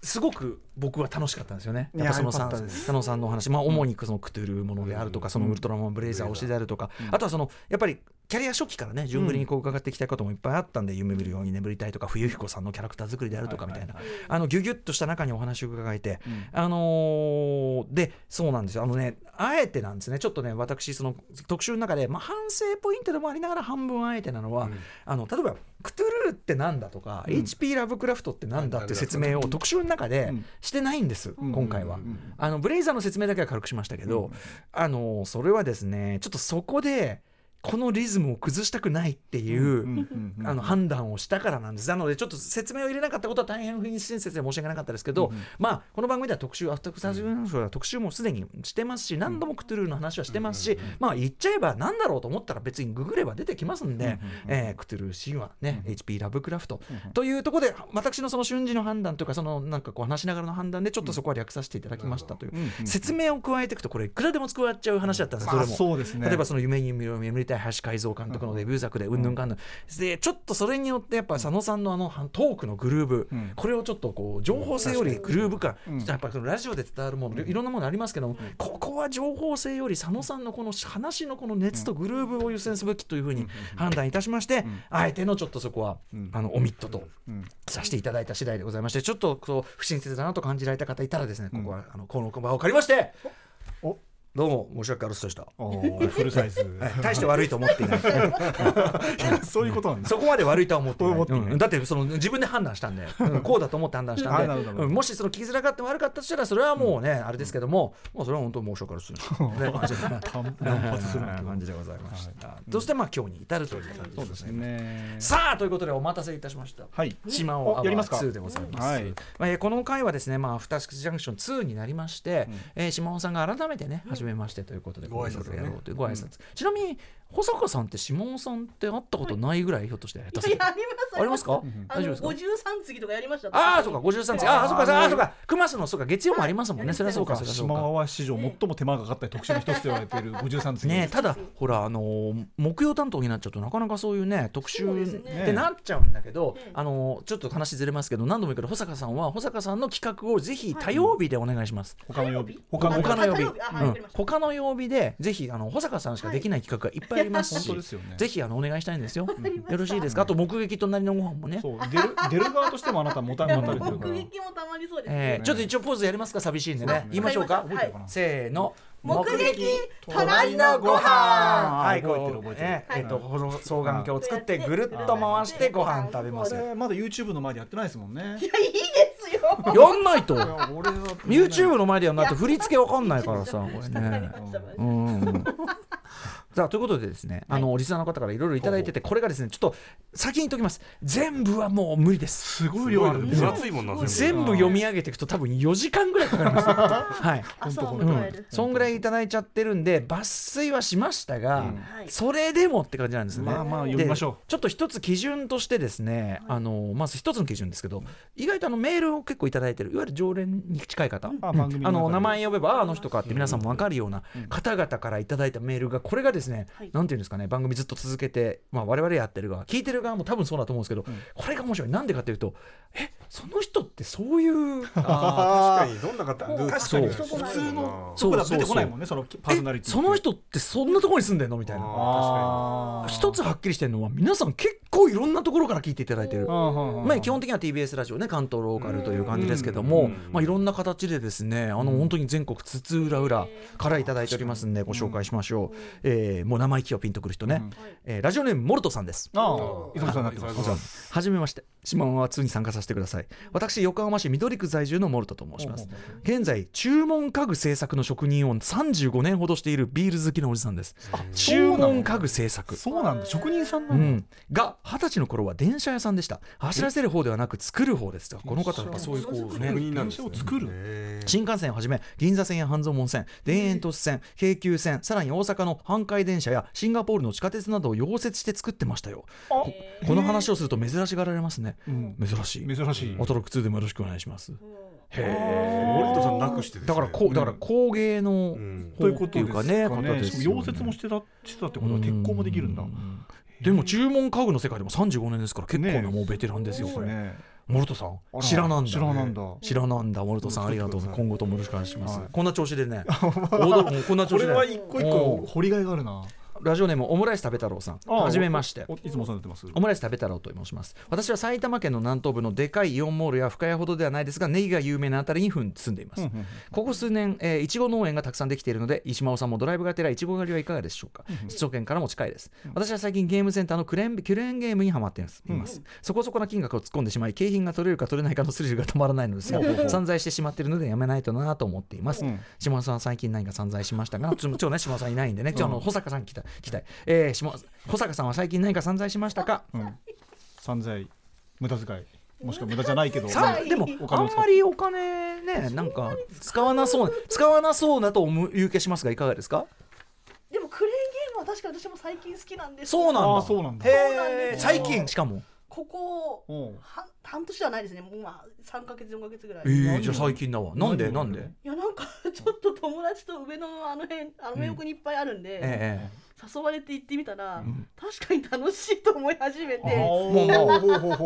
すごく僕は楽しかったんですよね。いややっぱそのさ佐野さんのお話、まあ主にそのクトゥルーものであるとか、そのウルトラマンブレイザー推しであるとか、あとはそのやっぱりキャリア初期からね順繰りにこう伺ってきたこともいっぱいあったんで、夢見るように眠りたいとか冬彦さんのキャラクター作りであるとかみたいな、あのギュギュッとした中にお話を伺えて、あのーでそうなんですよ。あのねあえてなんですね。ちょっとね私その特集の中で、まあ、反省ポイントでもありながら半分あえてなのは、あの例えばクトゥルーってなんだとか、HP ラブクラフトってなんだって説明を特集の中でうん。してないんです、ん。今回は、うん。あのブレイザーの説明だけは軽くしましたけど、あのそれはですねちょっとそこでこのリズムを崩したくないっていう、あの判断をしたからなんです。なのでちょっと説明を入れなかったことは大変不親切で申し訳なかったですけど、まあこの番組では特集アフタークサジュは特集もすでにしてますし、何度もクトゥルーの話はしてますし、まあ言っちゃえば何だろうと思ったら別にググれば出てきますんで、えークトゥルー神話ね、HP ラブクラフト。というところで私のその瞬時の判断というかそのなんかこう話しながらの判断でちょっとそこは略させていただきましたという、説明を加えていくとこれいくらでも加わっちゃう話だったんです。それあもそうですね。例えばその夢に眠りたい林海蔵監督のデビュー作でうんぬんかんぬん。でちょっとそれによってやっぱ佐野さんのあのトークのグルーブ、うん。これをちょっとこう情報性よりグルーブ感、うん。やっぱりそのラジオで伝わるものいろんなものありますけども、ここは情報性より佐野さんのこの話のこの熱とグルーブを優先すべきというふうに判断いたしまして、あえてのちょっとそこは、うん。あのオミットと。うん。させていただいた次第でございましてちょっとこう不親切だなと感じられた方いたらですねここは、あのこの場を借りましておどうも申し訳ありませんでした。フルサイズ。はい大して悪いと思っていない。そういうことなんですそこまで悪いとは思ってない。だってその自分で判断したんで、うん。こうだと思って判断したんで。もしその聞きづらかった悪かったとしたらそれはもうね、あれですけども、もうそれは本当に申し訳ないですね。ね感じで乱発するな感じでございました。そしてまあ今日に至るという感じですすね。ねさあということでお待たせいたしました。はい。島尾アワーおやりますか。2でございます。この回はですね、まあ、アフターシックスジャンクション2になりまして、えー島尾さんが改めてね、初めましてということで、ご挨拶やろうというご挨拶。ちなみに、保坂さんって島尾さんって会ったことないぐらい、ひょっとしてありますあります。か？大丈夫ですか？五十三次とかやりました。ああ、そうか、53次。ああ、そうか、ああ、そうか、熊須の、そうか、月曜もありますもんね。はい。それはそうか、それはそうか。島は史上最も手間がか。かった特集の一つと言われている53次ねえただほらあのー木曜担当になっちゃうとなかなかそういうね特集ってなっちゃうんだけど、ええ。あのーちょっと話ずれますけど何度も言うけど保坂さんは保坂さんの企画をぜひ多曜日でお願いします。他の曜日。他の曜日、他の曜日でぜひあの保坂さんしかできない企画がいっぱいあります本し、当ですよねぜひあのお願いしたいんですよ。よろしいですか？あと目撃隣のご飯もね。出る出る側としてもあなたもたいやもたれてるから 目撃もたまにそうですねえーちょっと一応ポーズやりますか？寂しいんでね。言いましょうか？せーの。目撃隣のご飯。はい、覚えてるこう覚えてる。ねえっとこの双眼鏡を作ってぐるっと回してご飯食べますまだ YouTube の前でやってないですもんね。いやいいですよ。やんないと。YouTube の前でやんないと振り付けわかんないからさ、これね。うん。さあということでですね、あのリスナーの方からいろいろいただいてて、これがですね、ちょっと先に言っときます。全部はもう無理です。すごい量あるんですよ。分厚いもんな全部全部読み上げていくと多分4時間ぐらいかかります。はい。うん迎える、そんぐらいいただいちゃってるんで抜粋はしましたが、はい。それでもって感じなんですね。まあまあ読みましょう。でちょっと一つ基準としてですね、あのまず一つの基準ですけど意外とあのメールを結構いただいてるいわゆる常連に近い方、あ番組の中で。あの名前呼べばああの人かって皆さんも分かるような方々からいただいたメールがこれがですね、はい。なんていうんですかね番組ずっと続けて、まあ、我々やってる側聞いてる側も多分そうだと思うんですけど、これが面白い。なんでかというとえその人ってそういう あー確かに。どんな方？確かに確かに。そう。普通のそこだ出てこないもんねそのパーソナリティえその人ってそんなところに住んでんの？みたいな。一つはっきりしてるのは皆さん結構いろんなところから聞いていただいてる。まあ、基本的には TBS ラジオね関東ローカルという感じですけども、うんまあ、いろんな形でですねあの本当に全国津々浦々からいただいておりますんでご紹介しましょう、えーもう名前聞きはピンとくる人ね、うん。えーラジオネームモルトさんです。ああさんになはじめまして。島は2に参加させてください。私横浜市緑区在住のモルトと申します。現在注文家具製作の職人を35年ほどしているビール好きのおじさんです。注文家具製作。そうなんだ。職人さんなのうん、が二十歳の頃は電車屋さんでした。走らせる方ではなく作る方ですこの方やっぱそういうこう職ね人なんですね。電車を作る。新幹線をはじめ銀座線や半蔵門線田園都市線京急線さらに大阪の阪海電車やシンガポールの地下鉄などを溶接して作ってましたよ。ここの話をすると珍しがられますね。うん。珍しい。珍しい。アトロック2でもよろしくお願いします。へ森田さんなくしてですね。だからこうだから工芸のうん。方っていうかね方ですよね。溶接もしてたしてたってことは鉄工もできるんだ。うんでも注文家具の世界でも35年ですから結構なね。もうベテランですよこれね。モルトさん知らなんだ。知らなんだ。知らなんだモルトさんありがとう今後ともよろしくお願いします、はい。こんな調子でね。こんな調子で。これは一個一個掘りがいがあるなラジオネームオムライス食べ太郎さん。あはじめまして。おいつもお世話になってます。オムライス食べ太郎と申します。私は埼玉県の南東部のでかいイオンモールや深谷ほどではないですがネギが有名なあたりに住んでいます、うんうんここ数年、えー、いちご農園がたくさんできているので石間尾さんもドライブがてらいちご狩りはいかがでしょうか。首都圏からも近いです。私は最近ゲームセンターのクレーンクレーンゲームにハマっています,、います。そこそこな金額を突っ込んでしまい景品が取れるか取れないかのスリルが止まらないのですが散財してしまっているのでやめないとなと思っています、うん。島尾さんは最近何か散財しましたがちょね島尾さんいないんでね。ちょあの保坂さん来た来たい、えー、島保坂さんは最近何か散財しましたか？うん。散財。無駄遣い。もしくは無駄じゃないけどさでもあん。お金を使っまりお金ねなんか使わなそう使わなそうなと思ういう気しますがいかがですか？でもクレーンゲームは確か私も最近好きなんです。そうなんだ。そうなんだ。最近しかも。ここ半半年ではないですね。もうまあ3か月4か月ぐらい。えいー、じゃあ最近だわ。なんで？何？なんで？やなんかちょっと友達と上野のあの辺あの名奥にいっぱいあるんで、え誘われて行ってみたら、ん。確かに楽しいと思い始めて、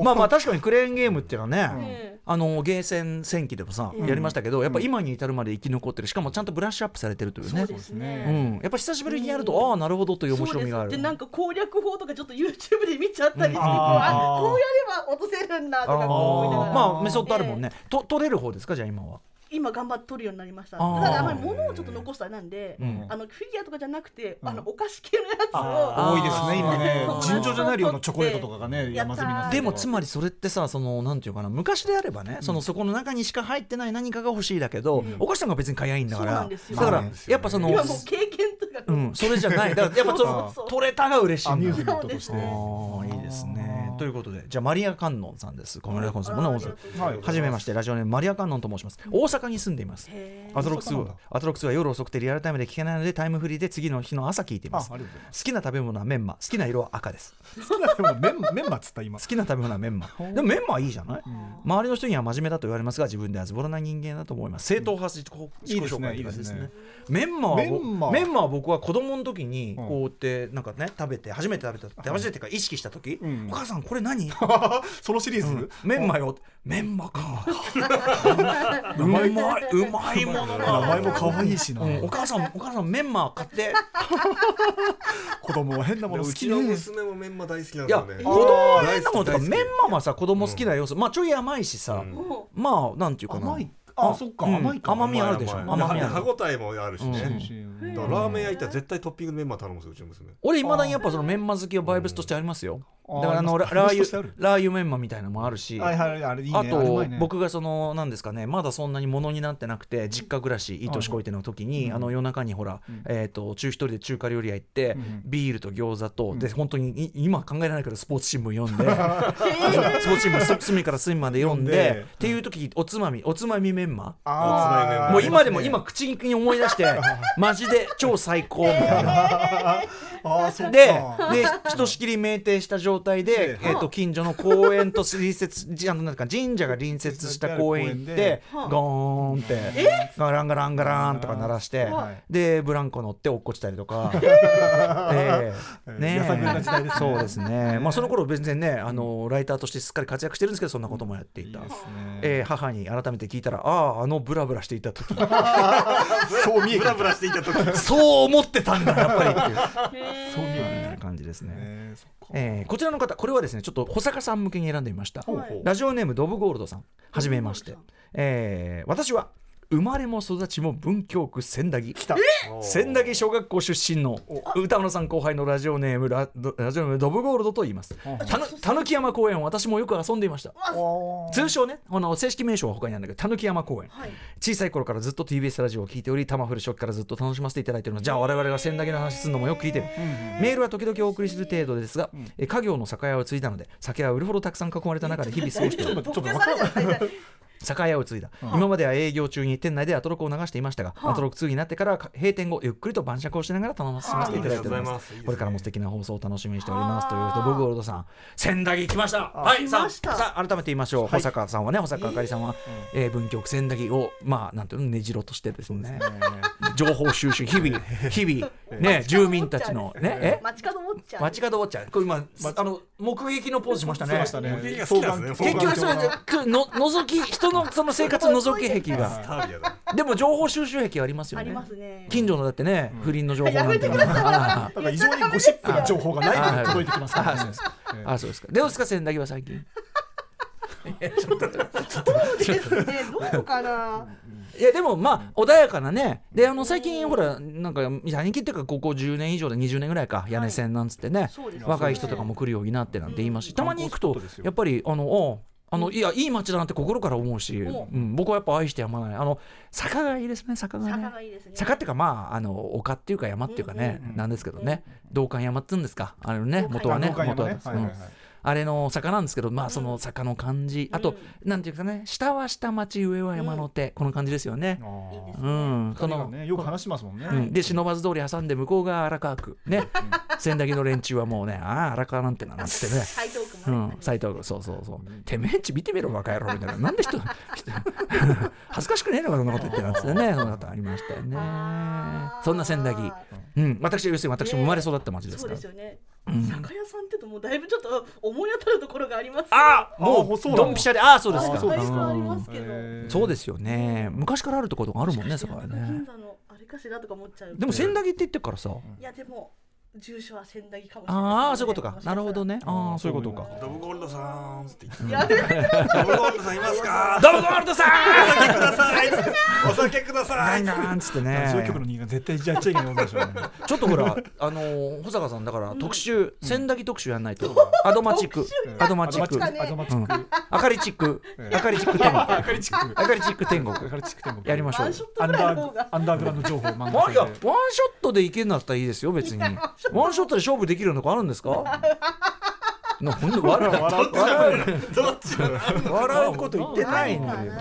まあまあ。確かにクレーンゲームっていうのはね、えあのゲーセン戦記でもさ、うん。やりましたけどやっぱ今に至るまで生き残ってる。しかもちゃんとブラッシュアップされてるというね。そうですうね、ん、やっぱ久しぶりにやると、ああなるほどという面白みがある。でなんか攻略法とかちょっと YouTube で見ちゃったりして、うん。こうこうやれば落とせるんだとかあこう思いながら。ー。まあメソッドあるもんね、と取れる方ですか？じゃあ今は今頑張って取るようになりました。あー。ただあまり物をちょっと残すとあれなんで、うん。あのフィギュアとかじゃなくて、うん。あのお菓子系のやつを多いですね今ね。尋常じゃない量のチョコレートとかがね山積みになってるでもつまりそれってさそのなんていうかな昔であればね、そのそこの中にしか入ってない何かが欲しいだけど、お菓子なんか別に買いゃいいんだから。だから、やっぱその今もう経験とか、うんそれじゃない。だからやっぱその取れたが嬉しいんだそうですね。ああいいですねということでじゃあマリア観音さんです。このマリア観音さんもねはじめましてラジオネームマリア観音と申します。大阪に住んでいます。アトロックスアトロックスは夜遅くてリアルタイムで聞けないのでタイムフリーで次の日の朝聞いています。好きな食べ物はメンマ。好きな色は赤です好きなでもメンメンマ。っつった今好きな食べ物はメンマ。でもメンマはいいじゃない？周りの人には真面目だと言われますが自分ではズボラな人間だと思います。正統派自己紹介ですね。いいですね。メンマはぼメンマ。は僕は子供の時にうん。こうやってなんかね食べて初めて食べた初めてか意識した時うん。お母さんこれ何？そのシリーズ？メンマよ。メンマか。うまい。うまいもの名だ前も可愛いしな。うん。お母さんお母さんメンマ買って。子供は変なもの好うちのきね娘もメンマ大好きなんいやですよね。子供は変なものとかメンマはさ子供好きな要素。まあちょい甘いしさ。うん。もまあなんていうかな。甘い。あそっかうん。甘いか。甘みあるでしょ。甘み歯ごたえもあるしうん。ね。しだからラーメン屋行ったら絶対トッピングメンマ頼むんですようちの娘。俺いまだにやっぱそのメンマ好きはバイブスとしてありますよ。うんだからあのララー油ラー油メンマみたいなのもあるし。はいはいあれいいねあと僕がそのなんですかねまだそんなにものになってなくて実家暮らしいい年こいての時にあの夜中にほらえっと中一人で中華料理屋行ってんビールと餃子とで本当にい今考えられないけどスポーツ新聞読んで スポーツ新聞す隅から隅まで読んで読んで。っていう時おつまみおつまみメンマ。もう今でも今口に思い出して マジで超最高みたいな。ででひとしきり酩酊した状状態で、ええ。ー、と近所の公園と隣接 じあのなんか神社が隣接した公園行ってはあ。ゴーンってガランガランガランとか鳴らしてはい。でブランコ乗って落っこちたりとか、ええ ねそうですね、まあ、その頃別然ねあのライターとしてすっかり活躍してるんですけどそんなこともやっていた。えー母に改めて聞いたらあああのブラブラしていた時。そう見えるブラブラしていた時。そう思ってたんだやっぱりっていう。そう見える感じですね、えーこちらの方これはですねちょっと保坂さん向けに選んでみました。ほうほう。ラジオネームドブゴールドさんはじめまして。えー私は生まれも育ちも文京区千駄木千駄木小学校出身の歌野さん後輩のラジオネームララジオネームドブゴールドと言います。たぬたぬき山公園を私もよく遊んでいました。通称ねあの正式名称は他にあるんだけどたぬき山公園。はい。小さい頃からずっと TBS ラジオを聞いており玉降る初期からずっと楽しませていただいているの。でじゃあ我々が千駄木の話するのもよく聞いてる。メールは時々お送りする程度ですが、え家業の酒屋を継いだので酒は売るほどたくさん囲まれた中で日々過ごしているちょっと酒屋を継いだ、今までは営業中に店内でアトロクを流していましたが、アトロク2になってから閉店後ゆっくりと晩酌をしながら楽しませていただいておりまありがとうございます。これからも素敵な放送を楽しみにしておりますというとボグオルドさん千駄木来ました。はいさあさあ改めて言いましょう、保坂さんはね保坂あかりさんは、えー文京区千駄木をまあなんていうの根城としてですね。情報収集日々日々ね住民たちのねえ？街角ウォッチャー街角ウォッチャーこれ今、あの目撃のポーズしましたね。しましたね。目撃が好きなんですね。結局それの覗き人のその生活覗き癖が。でも情報収集癖ありますよありねますね。近所のだってね、不倫の情報なんて。だから異常にゴシップの情報がないのに届いてきますから。ねああそうですか。どうですか。千駄木は最近。そうですね。どうかな。いやでもまあ穏やかなね。であの最近ほらなんか最近っていうかここ10年以上で20年ぐらいか。屋根線なんつってね、若い人とかも来るようになってなんて言いますし、たまに行くとやっぱりあのおあのいやいい街だなって心から思うし、おう。ん、僕はやっぱ愛してやまない。あの坂がいいですね坂がね。坂がいいですね。坂っていうかまああの丘っていうか山っていうかね、なんですけどね。道館山って言うんですか。あれね元はねあ元は。ねはいはいはい。あれの坂なんですけどまあその坂の感じ、あとなんていうかね。下は下町上は山の手、この感じですよね。うん、二人がねよく話しますもんね。うん、で忍ばず通り挟んで向こうが荒川区。ね。千駄木の連中はもうねああ荒川なんてななんてね うん、斎藤君そうそうそう。てめえんち見てみろバカ野郎みたいな。なんで人人恥ずかしくねえのかそんなこと言ってなんつってねそんなことありましたよね。そんな千駄木。うん。私要するに私も生まれ育った町ですそうからですよね。うん。酒屋さんってともうだいぶちょっと思い当たるところがありますああもうドンピシャで。ああそうですか。あそうですか。ありますけどへー。そうですよね。昔からあるところがあるもんねそこはね。銀座のあれかしらとか思っちゃう。でも千駄木って言ってるからさ。いやでも住所は千駄木かもしれない。ああそういうことか。なるほどね。ねああそういうことか。ドブゴールドさんって言って。ドブゴールドさんいますか？ドブゴールドさお酒くださいお酒ください。んガンガンっつってラジオ局のね人間絶対やっちゃいけないもんでしょうね。ちょっとほらあのー保坂さんだから特集千駄木特集やんないと。アドマチック。アドマチック。ね。アドマチック。あかりチック。えあかりチック天国。あかりチック。あかりチック天国。あかりチック天国。やりましょうアンダーグラウンド情報ワンでショットでいけるんだったらいいですよ別にワンショットで勝負できるようなとこあるんですか？なほんで笑う笑う笑うどっちだ笑うこと言ってないんだよな。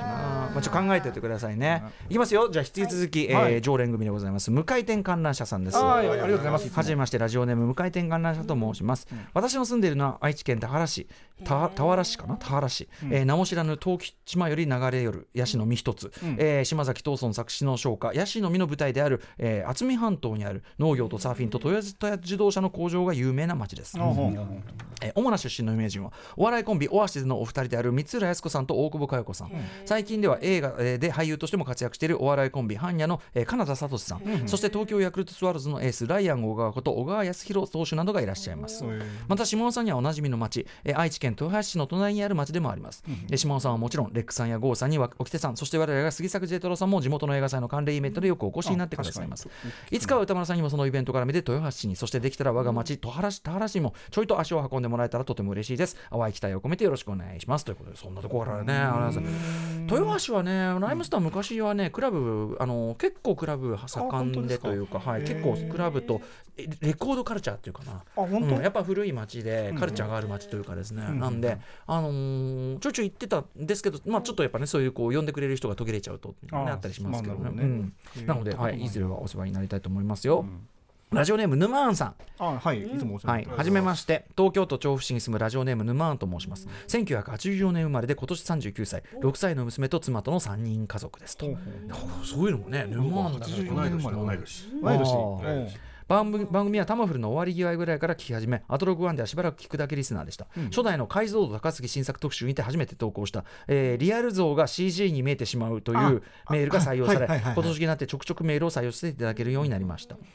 まあちょっと考えておいてくださいね。いきますよ。じゃあ引き続き、はい。えー常連組でございます。無回転観覧車さんです。はい。ありがとうございます。はじめましてラジオネーム無回転観覧車と申します、私の住んでいるのは愛知県田原市。田田原市かな？田原市、えー名も知らぬ東吉島より流れ寄るヤシの実一つ、えー島崎藤村作詞の唱歌ヤシの実の舞台である、えー渥美半島にある農業とサーフィンとトヨタ自動車の工場が有名な町です、えー主な出身の有名人はお笑いコンビオアシズのお二人である三浦靖子さんと大久保佳代子さん。最近では映画えーで俳優としても活躍しているお笑いコンビ般若の、えー、金田聡さん、そして東京ヤクルトスワローズのエースライアン小川こと小川康弘投手などがいらっしゃいます、また下尾さんにはおなじみの町、えー愛知県豊橋市の隣にある町でもあります、えー下尾さんはもちろんレックさんや郷さんには沖手さんそして我々が杉作 J 太郎さんも地元の映画祭の関連イベントでよくお越しになってくださいます。いつかは歌丸さんにもそのイベントから見て豊橋市にそしてできたら我が町田原市田原市にもちょいと足を運んでもらえたらとても嬉しいです。淡い期待を込めてよろしくお願いします。ということでそんなところからねありがとうございます豊橋はねライムスター昔はねクラブあの結構クラブ盛んでというかはい、結構クラブとえレコードカルチャーっていうかな。あ本当？うんやっぱ古い町でカルチャーがある町というかですね、なんで、あのーちょいちょい行ってたんですけど、まあ、ちょっとやっぱねそういうこう呼んでくれる人が途切れちゃうと、ね、あったりしますけどね,、まあなね。うん、なので、はい、いずれはお世話になりたいと思いますよ。ラジオネーム沼庵さん。あはいいつもお世話はい、になってます。はじめまして。東京都調布市に住むラジオネーム沼庵と申します。1984年生まれで今年39歳。6歳の娘と妻との3人家族ですと。ほうそういうのもね沼庵だから。同い年同い年同い年番組番組はタマフルの終わり際ぐらいから聞き始めアトログワンではしばらく聞くだけリスナーでした、初代の解像度高杉新作特集にて初めて投稿した、えーリアル像が CG に見えてしまうというメールが採用され今年になってちょくちょくメールを採用していただけるようになりました。せん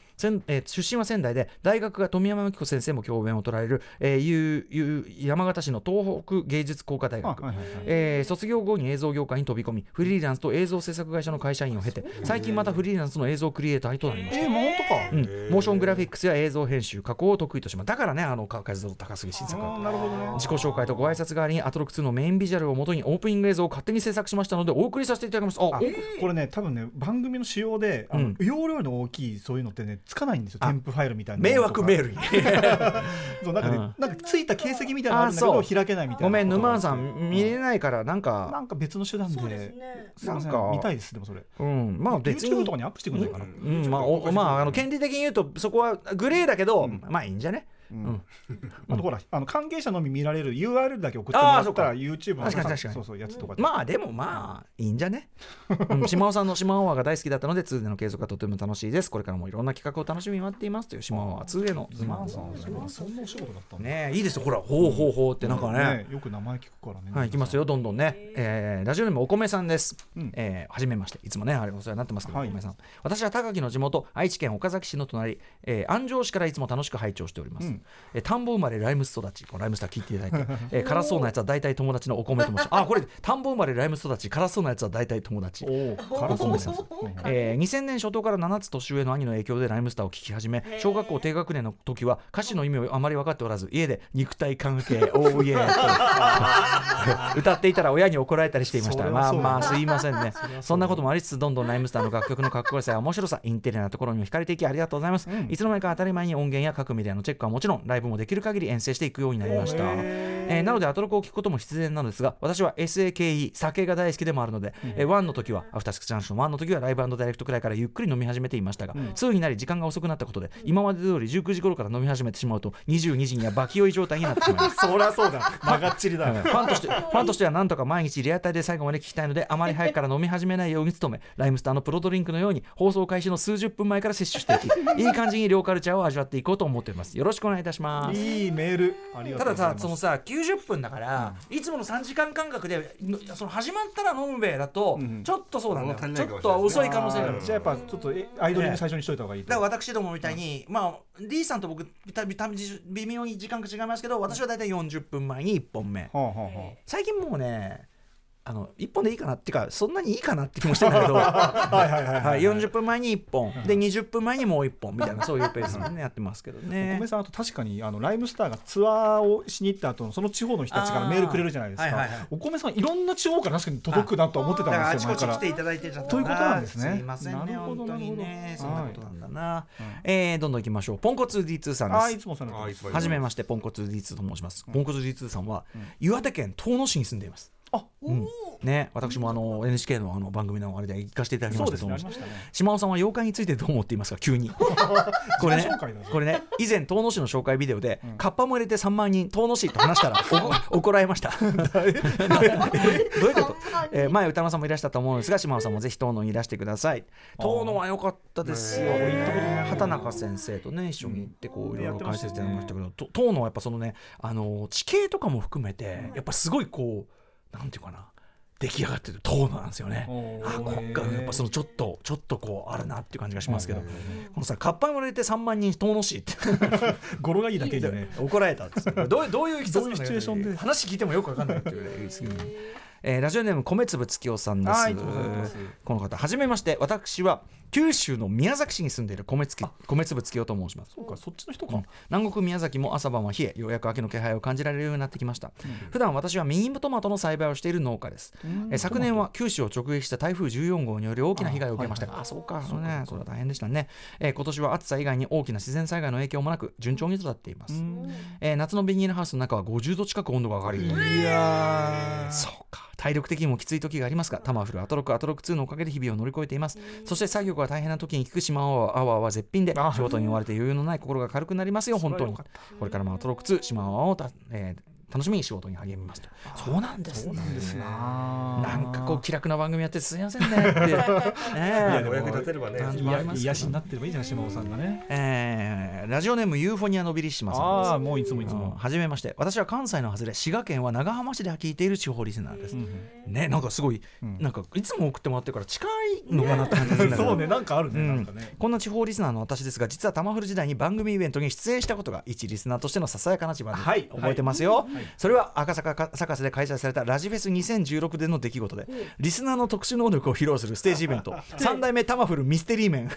えー出身は仙台で大学が富山由紀子先生も教鞭を取られる、えーゆうゆう山形市の東北芸術工科大学、あはいはいはい。えー卒業後に映像業界に飛び込みフリーランスと映像制作会社の会社員を経て最近またフリーランスの映像クリエイターとなりました。えー、か。うん、モーショングラフィックスや映像編集加工を得意としますだからねあの解像度高杉新作なるほどね。自己紹介とご挨拶代わりにアトロック2のメインビジュアルをもとにオープニング映像を勝手に制作しましたのでお送りさせていただきます。ああこれね多分ね番組の仕様であの、うん。容量の大きいそういうのってねつかないんですよあ添付ファイルみたいな迷惑メールルに。そうなんかね、うん。なんかついた形跡みたいなのあるんだけど開けないみたいなごめん沼さん見れないからなんなかんか別の手段で。そうですね。なんか見たいですでもそれ。うん。まあ別に。YouTube とかにアップしてくんないかな、うん。まあおまああの権利的に。言うとそこはグレーだけど、まあいいんじゃね？うん あとほらあの関係者のみ見られる URL だけ送ってもらったらあ YouTube の確かにそうそうやつとか。で、まあでもまあいいんじゃね、うん、島尾さんの島尾アワーが大好きだったので2での継続がとても楽しいです。これからもいろんな企画を楽しみに待っていますという島尾アワー2へのまあさんそんなお仕事だったねえいいですよ。ほらほうほうほうってなんかね、よく名前聞くからねはい、いきますよ、どんどんね。えーラジオネームお米さんです。うん。えーはじめまして。いつもね、あれお世話になってますけど、はい。お米さん。私は高木の地元、愛知県岡崎市の隣、えー安城市からいつも楽しく拝聴しております。うん。えー田んぼ生まれライムス育ち、このライムスター聞いていただいて、えー辛そうなやつは大体友達のお米と申します。あ、これ、田んぼ生まれライムス育ち、辛そうなやつは大体友達。おえー2000年初頭から7つ年上の兄の影響でライムスターを聴き始め小学校低学年の時は歌詞の意味をあまり分かっておらず家で肉体関係 おーイエーと。歌っていたら親に怒られたりしていました。まあまあすいませんね。そんなこともありつつどんどんライムスターの楽曲のかっこよさや面白さインテリアなところにも惹かれていきありがとうございます、うん。いつの間にか当たり前に音源や各メディアのチェックはもちろんライブもできる限り遠征していくようになりました、えーなのでアトロクを聞くことも必然なのですが私は SAKE 酒が大好きでもあるので、えー1の時はアフターシックスジャンクション1の時はライブダイレクトくらいからゆっくり飲み始めていましたが、2になり時間が遅くなったことで今まで通り19時頃から飲み始めてしまうと22時にはバキ酔い状態になってしまいます。そりゃそうだ。長っちりだ。ファンとしてファンとしてはなんとか毎日リアタイで最後まで聞きたいのであまり早くから飲み始めないように努めライムスターのプロドリンクのように放送開始の数十分前から摂取していきいい感じに両カルチャーを味わっていこうと思っております。よろしくお願いいたします。いいメール。たださそのさ90分だから、いつもの3時間間隔でのその始まったら飲むべだと、うんちょっとそうなんだよ、物足りちょっと遅い可能性があるじゃあやっぱちょっとえアイドリング最初にしといた方がいいと。だから私どもみたいに、まあ D さんと僕たた微妙に時間が違いますけど私は大体40分前に1本目最近もうねあの1本でいいかな？っていうかそんなにいいかなって気もしてんだけど、あ はいはいはいはい、40分前に1本。で20分前にもう1本。みたいなそういうペースでねやってますけどおね米さんあと確かにあのライムスターがツアーをしに行った後のその地方の人たちからメールくれるじゃないですか、あーはいはいはい。お米さんいろんな地方から確かに届くなとは思ってたんですよ前からちこち来ていただいてちゃったということなんですね。すいませんねなるほど本当になねそんなことなんだな、うんえーどんどん行きましょう。ポンコツ D2 さんです。つもさんあーいつもはじめましてポンコツ D2 と申します、ポンコツ D2 さんは、岩手県遠野市に住んでいますあうん。ね私もあの NHK のあの番組のあれで行かせていただきまそうした。遠野市ですねありましたね。島尾さんは妖怪についてどう思っていますか？急に。これねこれね以前遠野市の紹介ビデオで、カッパも入れて3万人遠野市と話したら お怒られました。どういうこと、えー前歌野さんもいらしたと思うんですが島尾さんもぜひ遠野にいらしてください。遠野は良かったですよ。畑中先生とね一緒に行ってこういろいろ解説してもらいましたけどと遠野はやっぱそのねあの地形とかも含めてやっぱすごいこうなんていうかな出来上がってる遠野なんですよね。あこっからやっぱそのちょっとちょっとこうあるなっていう感じがしますけど、このさカッパにも入れて3万人遠野市って 語呂がいいだけでね怒られたんですよどういうどういう必どういうシチュエーションで？話聞いてもよくわかんないっていう。ぐらいですけどねえーラジオネーム米粒月夫さんです。この方はじめまして。私は九州の宮崎市に住んでいる米月米粒月夫と申します。そうかそっちの人か。うん。南国宮崎も朝晩は冷えようやく秋の気配を感じられるようになってきました、普段私はミニトマトの栽培をしている農家です、えー昨年は九州を直撃した台風14号により大きな被害を受けましたがあ,、そうか。そうねそれは大変でしたね、えー今年は暑さ以外に大きな自然災害の影響もなく順調に育っています、えー夏のビニールハウスの中は50度近く温度が上がり。いやー。そうか体力的にもきつい時がありますがタマフルアトロックアトロック2のおかげで日々を乗り越えています。そして作業が大変な時に聞く島アワーは絶品であ仕事に追われて余裕のない心が軽くなりますよ。本当に。これからもアトロック2島アワーをた、えー楽しみに仕事に励みますと。そうなんですね。なな。んかこう気楽な番組やってすいませんねって。ねえ。お役に立てればね癒しになってればいいじゃん島尾さんがね。えーラジオネームユーフォニアのビリッシマさんああもういつもいつうんもはじめまして。私は関西の外れ滋賀県は長浜市で聞いている地方リスナーです、ねなんかすごい、うん。なんかいつも送ってもらってるから近いのかなって感じするんだけどそうねなんかあるねうん。なんかね。こんな地方リスナーの私ですが実はタマフル時代に番組イベントに出演したことが一リスナーとしてのささやかな自慢です、はい。覚えてますよ、それは赤坂かサカスで開催されたラジフェス2016での出来事で、リスナーの特殊能力を披露するステージイベント。三代目タマフルミステリーメン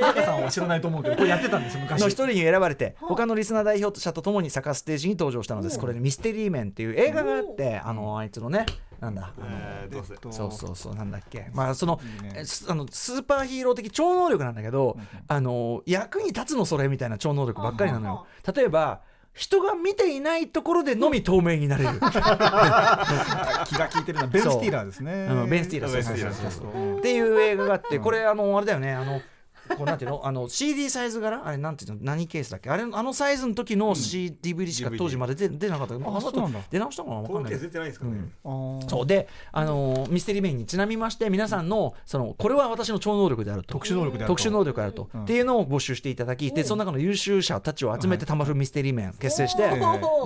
タカさんは知らないと思うけどこれやってたんです。よ 昔の一人に選ばれて他のリスナー代表者とともにサカステージに登場したのです。これねミステリーメンっていう映画があってあのあいつのねなんだえーどうせそうそうそうなんだっけ。まあそのいいね。あのスーパーヒーロー的超能力なんだけどあの役に立つのそれみたいな超能力ばっかりなのよ。例えば人が見ていないところでのみ透明になれる、気が利いてるなベン・スティーラーですね。う。んベン・スティーラーっていう映画があってこれあのあれだよねあのこうなんていうの？あの CD サイズ柄？あれなんていうの？何ケースだっけ？あれあのサイズの時の CDVD しか当時まで出出なかった。けど、まあ、そうなんだ。出直したのかな分かんない出てないんですかね？そう。で、あのーミステリーメインにちなみまして皆さんのそのこれは私の超能力であると。特殊能力であると。特殊能力であると、うん。っていうのを募集していただきでその中の優秀者たちを集めてたまるミステリーメン結成して、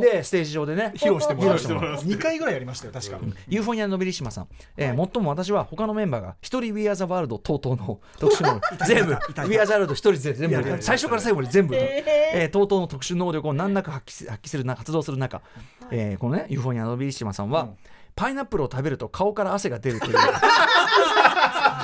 でステージ上でね披露してもらう。披露してもらう。2回ぐらいやりましたよ確か。ユーフォニアのビリシマさん、えーもっとも私は他のメンバーが一人 We Are the World 等々の特殊能力。全部 We Are the World 一人で全部最初から最後まで全部、えー、等々の特殊能力を難なく発揮す発揮するな発動する中、えーこのねユーフォニアのビリシマさんは、パイナップルを食べると顔から汗が出るという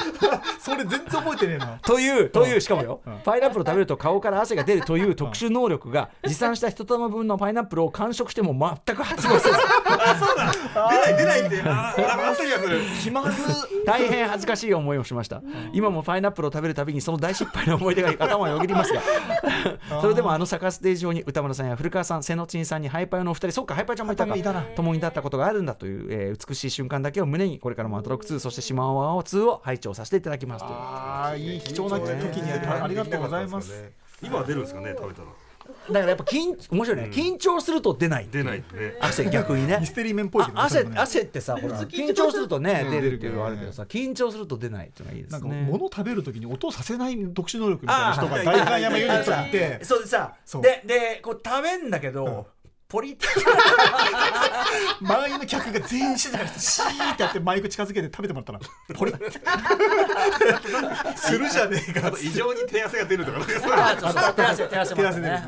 それ全然覚えてねえな。というというしかもよ、パイナップルを食べると顔から汗が出るという特殊能力が持参した一玉分のパイナップルを完食しても全く発動せず。出ない出ないって。あーああった気がする。気まず。大変恥ずかしい思いをしました。今もパイナップルを食べるたびにその大失敗の思い出が頭をよぎりますが。それでもあのサカステージ上に歌村さんや古川さん瀬野珍さんにハイパイのお二人そっかハイパイちゃんもいたかいたな。共に立ったことがあるんだという、えー美しい瞬間だけを胸にこれからもアトロック2そして島尾青2を拝聴させていただきますああいい貴重な時にありがとうございます。今は出るんですかね食べたらだからやっぱ緊面白いね、緊張すると出ない出ないね。汗逆にね。ミステリーメンっぽい汗汗ってさほら緊張する。とね出るっていうのはあるけどさ緊張すると出ないっていうのがいいでなんかすね物食べるときに音をさせない特殊能力みたいな人が大観山ユニットにいて。そうでさででこう食べんだけど、ポリッ周りの客が全員静かにしてシーってやってマイク近づけて食べてもらったら ポリッ するじゃねえか異常に手汗が出るとか手汗手汗手汗出るね。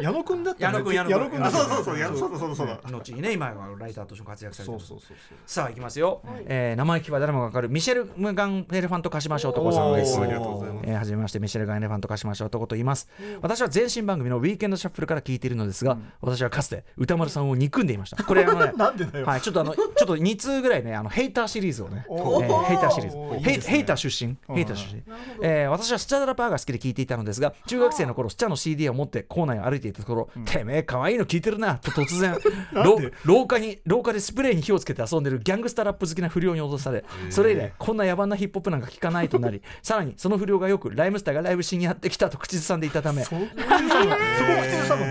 矢野くんだったら矢野くん矢野くん。だったらあそうそうそう。やそうだそう。だそうだ後にね今はライターとして活躍されてるそうそうそうそう。さあいきますよ、えー名前聞けば誰もがわかる。ミシェル・ガン・エレファント・カシマシ男さんです。ありがとうございます。えー、はじめましてミシェルガン・エレファント・カシマシ男と言います、私は前身番組のウィークエンドシャッフルから聞いているのですが、私はかつて宇多丸さんを憎んでいました。これあのね なんでだよ。はい、ちょっとあのちょっと2通ぐらいねあのヘイターシリーズをね、えおー。ーヘイターシリーズ。ヘイおーいいですね。ヘイター出身。ヘイター出身、えー私はスチャダラパーが好きで聞いていたのですが中学生の頃スチャの CD を持って校内を歩いていたところ、てめえ可愛いの聞いてるなと突然 廊廊下に廊下でスプレーに火をつけて遊んでるギャングスタラップ好きな不良に脅されそれ以来こんな野蛮なヒップホップなんか聞かないとなりさらにその不良がよくライムスターがライブしにやってきたと口ずさんでいたため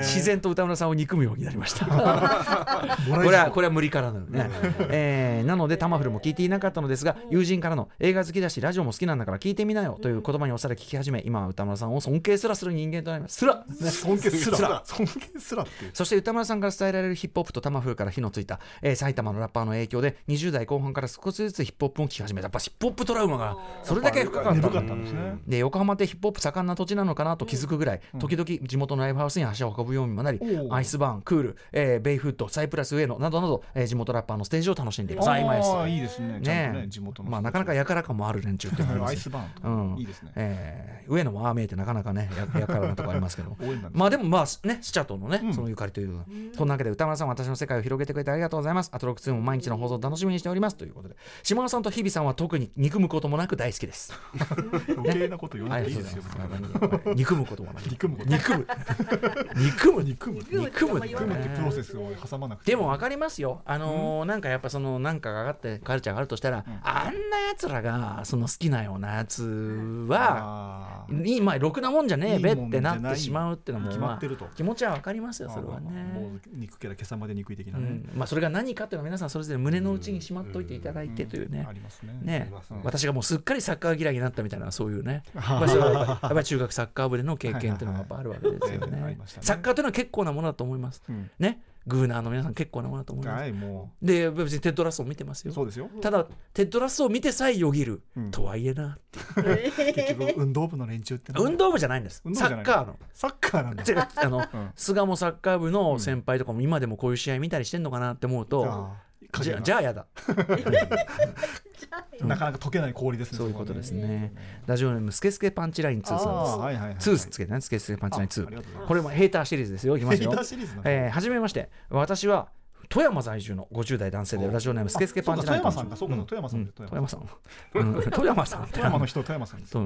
自然と歌村さんを憎むようになりました。これはこれは無理からなのね、えーなのでタマフルも聞いていなかったのですが友人からの映画好きだしラジオも好きなんだから聞いてみなよという言葉に押され聞き始め今は歌村さんを尊敬すらする人間となります。すら。尊敬すすら。ら尊敬すらそして歌村さんから伝えられるヒップホップとタマフルから火のついた、えー埼玉のラッパーの影響で20代後半から少しずつヒップホップを聞き始めた。やっぱヒップホップトラウマがそれだけ深かった。んですね。で横浜ってヒップホップ盛んな土地なのかなと気づくぐらい、時々地元のライブハウスに足を運ぶようにもなり、アイスバーン、クール、えーベイフット、サイプラス上野などなど、えー地元ラッパーのステージを楽しんでいます。あいいですね。ね。ね地元のまあ、なかなかやから感もある連中って アイスバーンうん。いいですね。えー上野もああ見えてなかなかねや やからなとこありますけど。まあでもまあねスチャとのね、うん。そのゆかりというのは、そんなわけで歌丸さん私の世界を広げてくれてありがとうございます。アトロック2も毎日の放送を楽しみにしておりますということで。島田さんと日比さんは特に憎むこともなく大好きです。余計なこと言わなあくていいですよ。憎むこともなく。憎む憎む。憎憎む。憎む憎む組むってプロセスを挟まなくて。でも分かりますよ、あのーなんかやっぱそのなんかが上がってカルチャーがあるとしたら、あんなやつらがその好きなようなやつは、あー。いいまあろくなもんじゃねえべってなってしまうっていうのも決まってると。まあ気持ちは分かりますよそれはもね。う憎けりゃ今朝まで憎い的うなね、ん。まあ、それが何かっていうのは皆さんそれぞれ胸の内にしまっといていただいてというね。あ、りますね。私がもうすっかりサッカー嫌いになったみたいなそういうね、やっぱり中学サッカー部での経験っていうのがやっぱあるわけですよね。サッカーというのは結構なものだと思います。うん。ね？グーナーの皆さん結構なものだと思います。はいもで別にテッドラストを見てますよ。うそうですよ。ただテッドラストを見てさえよぎる、うん。とはいえな 結局運動部の連中って運動部じゃないんです。サッカーの。サッカーなんだ。違うあの、ん。菅もサッカー部の先輩とかも今でもこういう試合見たりしてんのかなって思うと、じゃじゃあやだ。なかなか溶けない氷ですねそういうことですね。ね。ラジオネームスケスケパンチライン2さんです、はいはいはいツーつけてねスケスケパンチラインあありがとうござい2ます。これもヘーターシリーズですよいきますよ。ヘーターシリーズなんだえーはじめまして。私は富山在住の50代男性でラジオネームスケスケパンチライ富山さん富山さんう富富山さん。うん。富山さん。富山の人富山さんです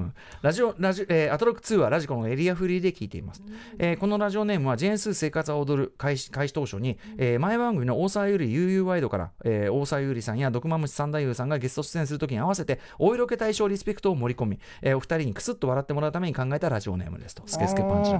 ラジオラジえーアトロク2はラジコのエリアフリーで聞いています、えーこのラジオネームはジェーン・スー生活は踊る開始開始当初に、えー前番組の大沢ゆり UU ワイドから、えー大沢ゆりさんや毒まむし三太夫さんがゲスト出演するときに合わせてお色気大賞リスペクトを盛り込み、えーお二人にクスッと笑ってもらうために考えたラジオネームですと。スケスケパンチ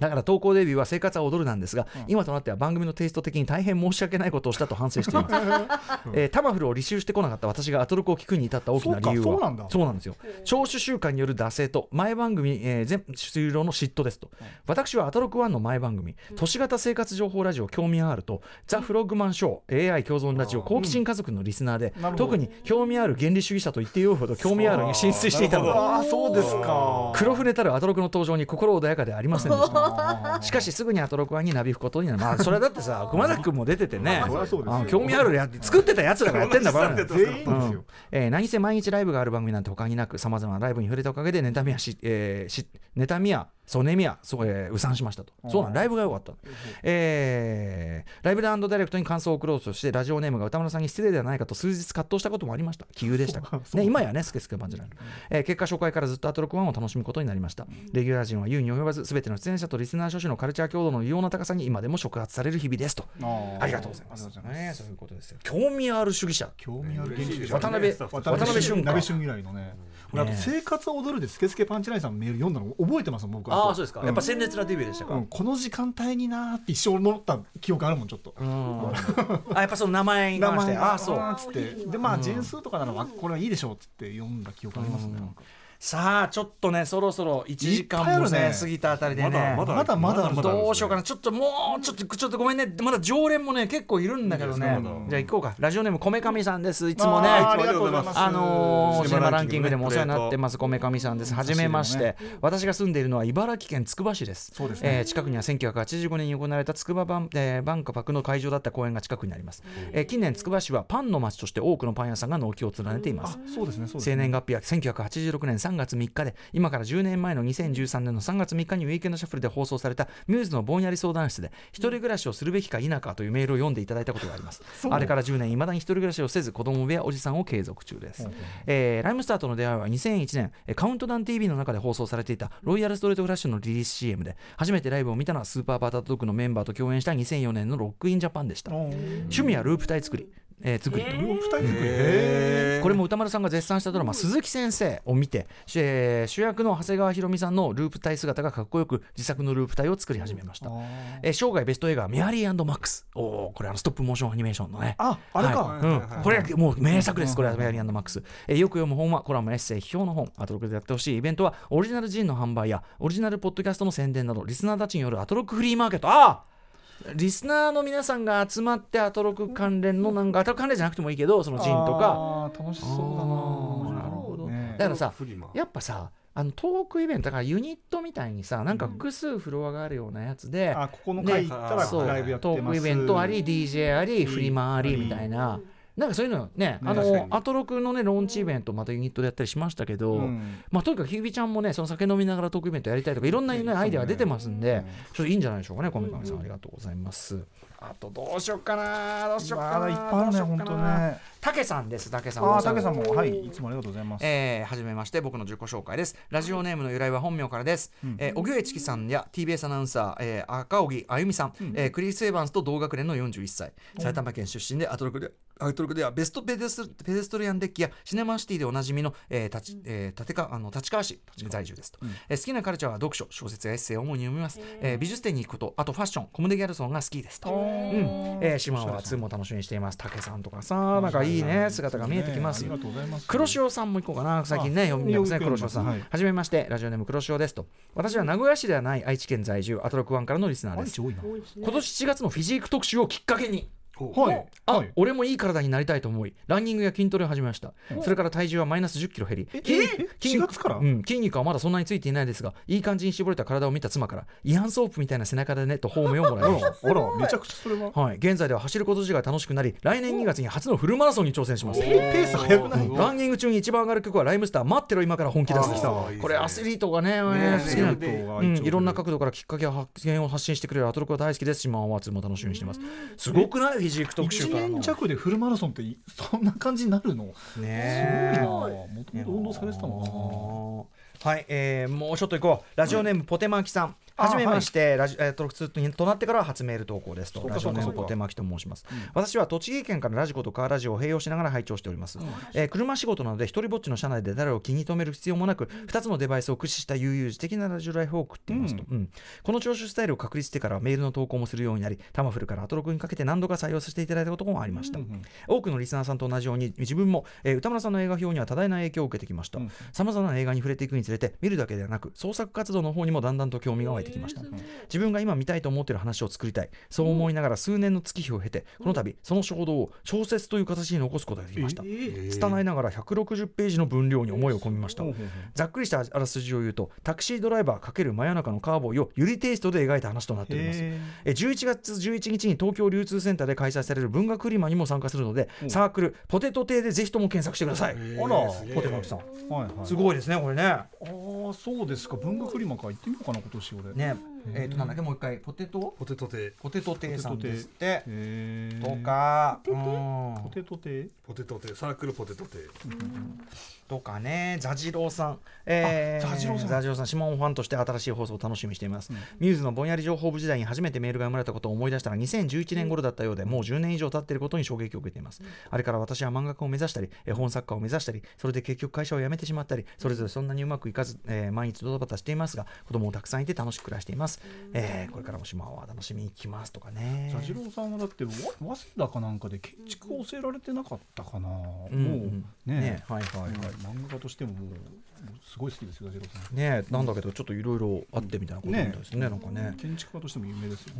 だから投稿デビューは生活は踊るなんですが、今となっては番組のテイスト的に大変申し訳ないことをしたと反省しています。えータマフルを履修してこなかった私がアトロクを聞くに至った大きな理由はそうかそうなんだですよ。聴取習慣による惰性と前番組、えー全終了の嫉妬ですと。私はアトロク1の前番組、都市型生活情報ラジオ興味あると、ザ・フロッグマンショー AI 共存ラジオ好奇心家族のリスナーで、なるほど特に興味ある原理主義者と言ってよいほど興味あるに浸水していたのだ。ああそうですか黒船たるアトロクの登場に心穏やかではありませんでした。しかしすぐにアトロクワンになびくことになる。まあそれはだってさ、熊崎君も出ててね、興味あるや作ってたやつらがやってんだから。全員ですうん。よえー何せ毎日ライブがある番組なんて他になくさまざまなライブに触れたおかげで妬みやし、えーし妬みやソネミやそう、えー、うさんしましたと。そうなんライブが良かった、えーライブダイレクトに感想を送ろうとしてラジオネームが歌村さんに失礼ではないかと数日葛藤したこともありました。奇遇でした。が、ね、今やねスケスケバンじゃない、えー結果初回からずっとアトロクワンを楽しむことになりました。レギュラー陣は言うに及ばず全ての出演者とリスナー諸種のカルチャー強度の異様な高さに今でも触発される日々ですと。ありがとうございます。ありがとうございます。ねそういうことですよ。興味ある主義者。興味ある。現地渡辺渡渡辺俊以来のね俺あと生活を踊るでスケスケパンチラインさんのメール読んだの覚えてますもん僕ああそうですか、ん。やっぱ鮮烈なデビューでしたか、うん。この時間帯になーって一生思った記憶あるもんちょっと。うん。あやっぱその名前に名関して。前ああそう。ーっつって。でまあジェンスーとかならわこれはいいでしょうっつって読んだ記憶ありますねなんかさあちょっとねそろそろ1時間もねね。過ぎたあたりでね。まだまだまだまだどうしようかな。ちょっともうちょっとちょっとごめんね。まだ常連もね結構いるんだけどね。じゃあ行こうか。ラジオネームこめかみさんです。いつもねありがとうございます。あのーシネマランキングでもお世話になってすますこめかみさんです。はじめまして。私が住んでいるのは茨城県つくば市です。そうですね。えー近くには1985年に行われたつくばバン,、えーバンカパクの会場だった公園が近くにあります、えー近年つくば市はパンの町として多くのパン屋さんが軒を連ねています。あそうですねそうですね。生年月日は1986年3月3日で今から10年前の2013年の3月3日にウィークエンドシャッフルで放送されたミューズのぼんやり相談室で一人暮らしをするべきか否かというメールを読んでいただいたことがあります。あれから10年いまだに一人暮らしをせず子供部屋おじさんを継続中です、えーライムスターとの出会いは2001年えーカウントダウン TV の中で放送されていたロイヤルストレートフラッシュのリリース CM で初めてライブを見たのはスーパーバタードッグのメンバーと共演した2004年のロックインジャパンでした。趣味はループ体作り、えー作り。とルー。これも歌丸さんが絶賛したドラマ「鈴木先生」を見て、えー主役の長谷川博美さんのループ体姿がかっこよく自作のループ体を作り始めました、えー生涯ベスト映画「メアリーマックス」おーこれあのストップモーションアニメーションのね。ああれか？はい。うん。これはもう名作です、これはメアリーマックス、えーよく読む本はコラム、エッセイ、批評の本、アトロックでやってほしい。イベントは、オリジナルジンの販売や、オリジナルポッドキャストの宣伝など、リスナーたちによるアトロックフリーマーケット、ああリスナーの皆さんが集まってアトロック関連のなんかアトロック関連じゃなくてもいいけどそのジンとか。楽しそうだな。なるほど。ねだからさやっぱさあのトークイベントだからユニットみたいにさなんか複数フロアがあるようなやつで、あここの回行ったらそうライブやってます。トークイベントあり DJ ありフリマありみたいななんかそういうのね、あのアトロクのねローンチイベントまたユニットでやったりしましたけど、うん。まあとにかくひびちゃんもねその酒飲みながらトークイベントやりたいとかいろんな、ね、アイデアが出てますんで、ちょっといいんじゃないでしょうかね、こめかみさんありがとうございます。あとどうしよっかなどうしよっかな、いっぱいあるね本当ね。たけさんですたけさんああたけさんもはいいつもありがとうございます。えー、はじめまして僕の自己紹介です。ラジオネームの由来は本名からです、えー、荻上チキさんや TBS アナウンサー、えー、赤荻あゆみさん、えークリス・エヴァンスと同学年の41歳。埼玉県出身でアトロクでアトロクではベストペデスペデストリアンデッキやシネマシティでおなじみの、ええ立川あの立川市在住ですと、えー好きなカルチャーは読書小説やエッセイを主に読みます、えー美術展に行くことあとファッションコムデ・ギャルソンが好きですと、うんえー、島は2も楽しみにしています竹さんとかさなんかいいね姿が見えてきますね黒潮さんも行こうかな最近ね読みますね黒潮さん、はいはじめましてラジオネーム黒潮ですと私は名古屋市ではない愛知県在住アトロクワンからのリスナーです今年7月のフィジーク特集をきっかけにはい。あ、はい。俺もいい体になりたいと思いランニングや筋トレを始めました、それから体重はマイナス1 0キロ減り。え筋え筋4月から？うん、筋肉はまだそんなについていないですがいい感じに絞れた体を見た妻からイアンソープみたいな背中でねと褒めをもらいました。あらめちゃくちゃそれは。はい、現在では走ること自体が楽しくなり来年2月に初のフルマラソンに挑戦します。ペース速くないランニング中に一番上がる曲はライムスター待ってろ今から本気出すこれアスリートがねね好きなねうん、いろんな角度からきっかけや発言を発信してくれるアトロクは大好きです島ワーツも楽しみにしてます。すごくない？フィジーク特集1からの。年弱でフルマラソンっていそんな感じになるの？すごいねな。もともと運動されてたのはい、えー、もうちょっと行こう。ラジオネームポテマキさん、あはじめまして、ラジえー、トロクツとなってからは初メール投稿ですと。ラジオネームポテマキと申します、私は栃木県からラジコとカーラジオを併用しながら拝聴しております、えー車仕事なので一人ぼっちの車内で誰を気に留める必要もなく2つのデバイスを駆使した悠々自適なラジオライフを送っていますと、うん。この聴取スタイルを確立してからメールの投稿もするようになりタマフルからアトロクにかけて何度か採用させていただいたこともありました、多くのリスナーさんと同じように自分も、えー歌村さんの映画表には多大な影響を受けてきました。さまざまな映画に触れていくにつれて見るだけではなく創作活動の方にもだんだんと興味が湧いてきました、自分が今見たいと思っている話を作りたい。そう思いながら数年の月日を経てこの度その衝動を小説という形に残すことができました。拙いながら160ページの分量に思いを込みました。ざっくりしたあらすじを言うとタクシードライバー×真夜中のカーボーイをユリテイストで描いた話となっております。へえ11月11日に東京流通センターで開催される文学フリマにも参加するのでサークルポテト亭でぜひとも検索してください、えー。あらポテマキさん。ーはいはい。すごいですねこれね。ああそうですか。文学フリマか。行ってみようかな今年俺ね。えっ、となんだっけもう一回。ポテト？ポテトテポテト亭さんですって。とか？うん。ポテト亭？ポテトテサークルポテトテとかね、ザジローさん、えーあザジローさん。ザジローさん、シモンファンとして新しい放送を楽しみにしています。ミューズのぼんやり情報部時代に初めてメールが生まれたことを思い出したら、2011年頃だったようで、もう10年以上経っていることに衝撃を受けています。あれから私は漫画家を目指したり、絵本作家を目指したり、それで結局会社を辞めてしまったり、それぞれそんなにうまくいかず、えー毎日ドタバタしていますが、子供もたくさんいて楽しく暮らしています。えーこれからも島は楽しみに来ますとかね。ザジローさんはだってわ早稲田かなんかで建築を教えられてなかったかな、うん。もうね。ねはいはいはい漫画家としてももうすごい好きですよねなんだけど、ちょっといろいろあってみたいなことみたいですね、なんかね。建築家としても有名ですよ、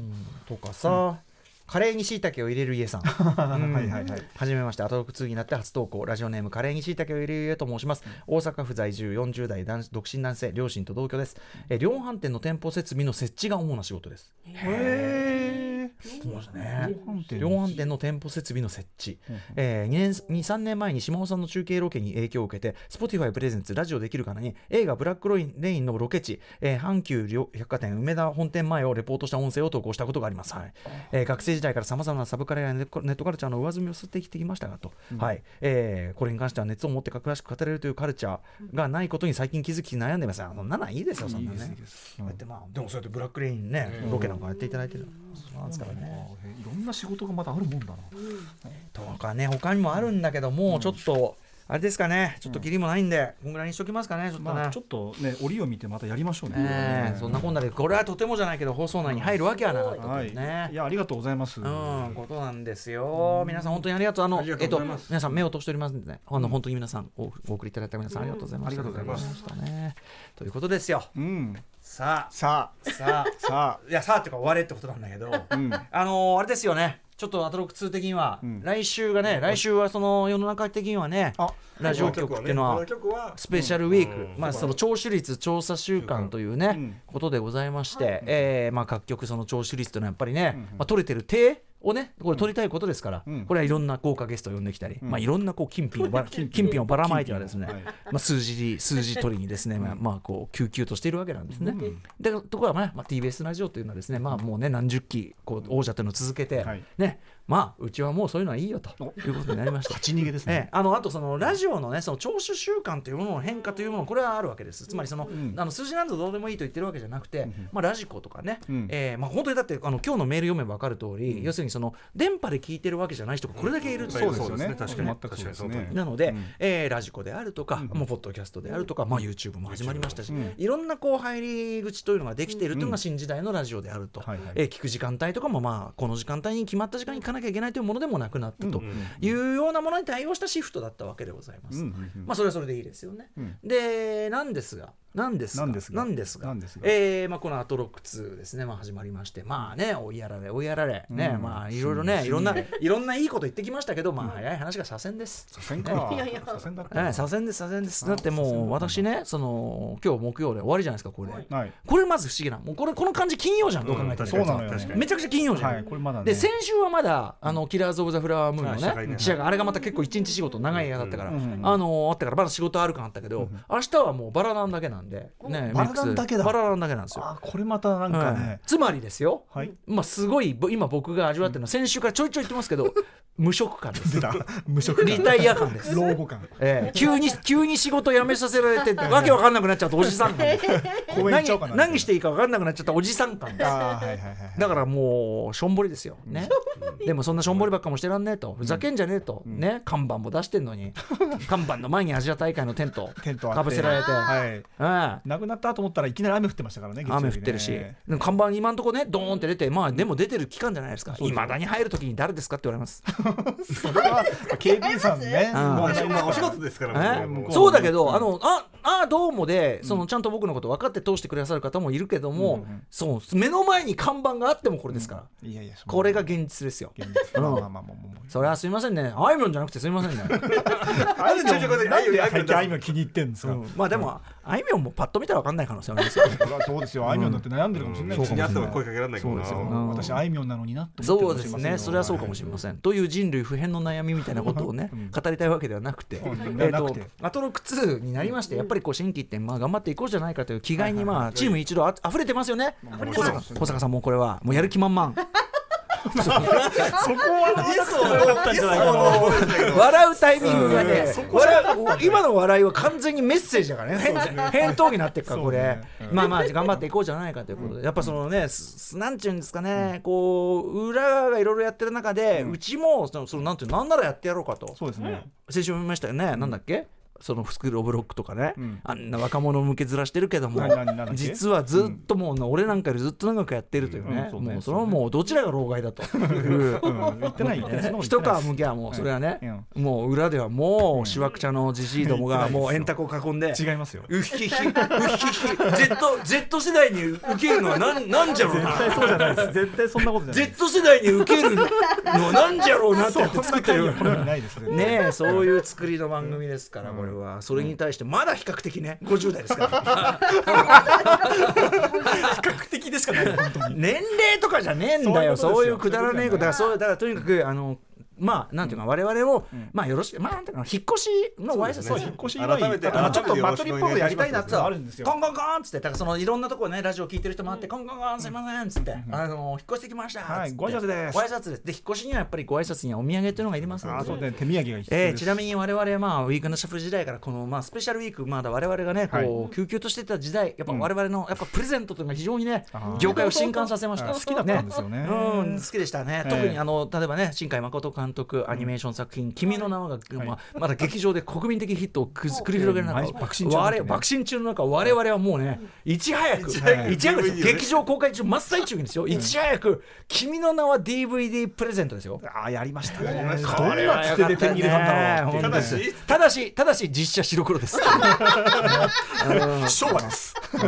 とかさ、カレーに椎茸を入れる家さん。うんはいはいはいはじめまして、アトロク2になって初投稿、ラジオネームカレーに椎茸を入れる家と申します。大阪府在住40代男独身男性、両親と同居です。え量販店の店舗設備の設置が主な仕事です。へえそうですね。量販店の店舗設備の設置、えー、2年2、3年前に島尾さんの中継ロケに影響を受けて、Spotify プレゼンツラジオできるかなに映画ブラックロインレインのロケ地、えー阪急両百貨店梅田本店前をレポートした音声を投稿したことがあります。はいえー学生時代からさまざまなサブカルやネットネットカルチャーの上積みを吸ってきてきましたがと、はい。えーこれに関しては熱を持って詳しく語れるというカルチャーがないことに最近気づき悩んでます。あそんなのはいいですよ、そんなね。だってまあ、でもそうやってブラックレインね、ロケなんかやっていただいてる。そうなんですからね。あいろんな仕事がまたあるもんだな、とかね他にもあるんだけどもうちょっと、あれですかね。ちょっとキリもないんで、こんぐらいにしときますかねちょっとね、まあちょっとね折を見てまたやりましょうね、ええそんなこんなでこれはとてもじゃないけど放送内に入るわけはなかったとはい。いねい、やありがとうございます、うん、ことなんですよ。皆さん本当にありがとう。あの、えっとうございます、皆さん目を通しておりますんでね、あの本当に皆さんおお送りいただいた皆さんありがとうございました。ありがとうございます。ありがとうございましたね。ということですよ。うん。ささあ、さあ。さあ、いや、さあっていうか終われってことなんだけど、あうん。あのーあれですよね。ちょっとアトロック2的には、うん。来週がね、来週はその世の中的にはね、あラジオ局っていうのはスペシャルウィーク、うん。まあ、その聴取率調査週間というね、うん。ことでございまして、えーまあ、各局その聴取率というのはやっぱりね、まあ、取れてる手をねこれ取りたいことですから、うん。これはいろんな豪華ゲストを呼んできたり、うん。まあ、いろんなこう 金品をば金品をばらまいてはですね、まあ、数字数字取りにですね、まあまあ、こう救急としているわけなんですね。でところが、ねまあ、TBS ラジオというのはですね、まあ、もうね何十期こう王者というのを続けて、はい。ねまあうちはもうそういうのはいいよとお。いうことになりました。勝ち逃げですええ。ね。あのあとそのラジオのねその聴取習慣というものの変化というものこれはあるわけです。つまりその,、ん。あの数字なんぞどうでもいいと言ってるわけじゃなくて、まあ、ラジコとかね、うん。えーまあ、本当にだってあの今日のメール読めば分かる通り、要するにその電波で聞いてるわけじゃない人がこれだけいるという。そうですよね。確かに。全くそうですね。なので、うん。えーラジコであるとか、もうポッドキャストであるとか、まあ、YouTube も始まりましたし、うん。いろんなこう入り口というのができているというのが新時代のラジオであると、はいはい。えー聞く時間帯とかも、まあ、この時間帯に決まった時間に行かなきゃいけないというものでもなくなったというようなものに対応したシフトだったわけでございます。まあ、それはそれでいいですよね。うんでなんですがなんですがなんですがなんですが。なんですが。えーまあ、このアトロック2ですね、まあ、始まりまして。まあね追いやられ追いやられ。ね、うん。まあいろいろねすいろんないろんないいこと言ってきましたけどまあ早い話が左遷です。左遷か。いやいや。左遷だっえた。え左遷です左遷です。だってもう私ねその今日木曜で終わりじゃないですかこれ、はい。これまず不思議なもうこれこの感じ金曜じゃんどう考えたら、そうなのよ。ね確かに。めちゃくちゃ金曜じゃん、はい。これまだね。で先週はまだあのキラーズ・オブ・ザ・フラワームーンのねね。記者があれがまた結構一日仕事長い映画だったから、あのあったからまだ仕事ある感あったけど、明日はもうバラランだけなんで、ね、バラランだけだバラランだけなんですよ。あ、これまたなんかはいね。つまりですよ、はい。まあ、すごいぼ今僕が味わってるのは先週からちょいちょい言ってますけど 無職感です。無職リタイア感です。老後感。ええ。急に急に仕事辞めさせられてわけわかんなくなっちゃうとおじさん感。何何していいかわかんなくなっちゃったおじさん感。あーはいはいはいはい。だからもうしょんぼりですよ、ね、でもそんなしょんぼりばっかもしてらんねえと。ふざけんじゃねえと、ね、看板も出してんのに。看板の前にアジア大会のテント かぶせられて、はい。ええ。なくなったと思ったらいきなり雨降ってましたからね。雨降ってるし、看板今んとこねドーンって出てまあでも出てる期間じゃないですか。いまだに入るときに誰ですかって言われますそれは警備員さんね。まあお仕事ですからえ？もう向こそうだけど、あのああどうもでそのちゃんと僕のこと分かって通してくださる方もいるけども、そう目の前に看板があってもこれですから、いやいや。これが現実ですよ。現実。まあまあまあまあまあ。それはすみませんね、あいみょんじゃなくてすみませんね。あいみょん気に入ってんですか？うんまあでも、あいみょんもパッと見たら分かんない可能性ありますよね。そうですよ。あいみょんだって悩んでるかもしれないですようちにあっても声かけられないかですよ。ん。私あいみょんなのになって思そうですね、それはそうかもしれません。という人類普遍の悩みみたいなことをね、語りたいわけではなくて、えんーとなくて。アトロック2になりまして、やっぱりこう新規って、まあ、頑張っていこうじゃないかという気概に、まあ、チーム一同あ溢れてますよね、小坂小坂さんもこれは、もうやる気満々。そこは笑うタイミングがね、今の笑いは完全にメッセージだからね、返返答になってるから、これ、まあまあ、頑張っていこうじゃないかということで、やっぱそのね、すなんちゅうんですかね、こう、裏側がいろいろやってる中で、うちも、その、そのなん。ていうのなんならやってやろうかと、そうですね先週も言いましたよね、なんだっけそのスクール・オブ・ロックとかね、うん。あんな若者向けずらしてるけども実はずっともう、俺なんかよりずっと長くやってるというね,、うん。そうねもうそれはもうどちらが老害だと。一皮むきゃもうそれはね、うもう裏ではもうしわくちゃのじじいどもがもう円卓を囲んで違いますよ。うひひうひひ Z, Z 世代に受けるのはなん なんじゃろうな。絶対そうじゃないです。絶対そんなことじゃない。Z 世代に受けるのはなんじゃろうなってやって作ってる。ねえそういう作りの番組ですからこれは。それに対してまだ比較的ね50代ですから。比較的でしかない。本当に。年齢とかじゃねえんだよ。そういうことですよ。そういうくだらねえことだからそうだからとにかくあのまあなんていうか我々もまあよろしくまあなんていうかな引っ越しのご挨拶そうです引っ越し改めてあとまあちょっと祭りっぽくやりたいなってのそうがあるんですよ。コンコンコンっつってだからそのいろんなところねラジオ聞いてる人もあって、コンコンコンすいませんっつって、あの引っ越してきましたはいご挨拶です。ご挨拶です。で引っ越しにはやっぱりご挨拶にはお土産っていうのがいりますので。あそうね。手土産が必要えちなみに我々まあウィークのシャッフル時代からこのまあスペシャルウィークまだ我々がねこう、はい救急としてた時代やっぱ我々のやっぱプレゼントというのが非常にね業界を震撼させました。あ 好きだったんですよね。うん好きでしたね、ええ特にあの例えばね新海誠監督アニメーション作品「君の名は」が、まあ、まだ劇場で国民的ヒットをくず繰り広げる中、毎爆心中の中ね我爆心中の中我々はもうねいち早くいち早く劇場公開中真っ最中にですよ。いち早く「君の名は」DVD プレゼントですよ。あーやりましたね。どんなつてで手に入れたんだろう。ただし。し、ただし、ただし実写白黒です。昭和です。うん。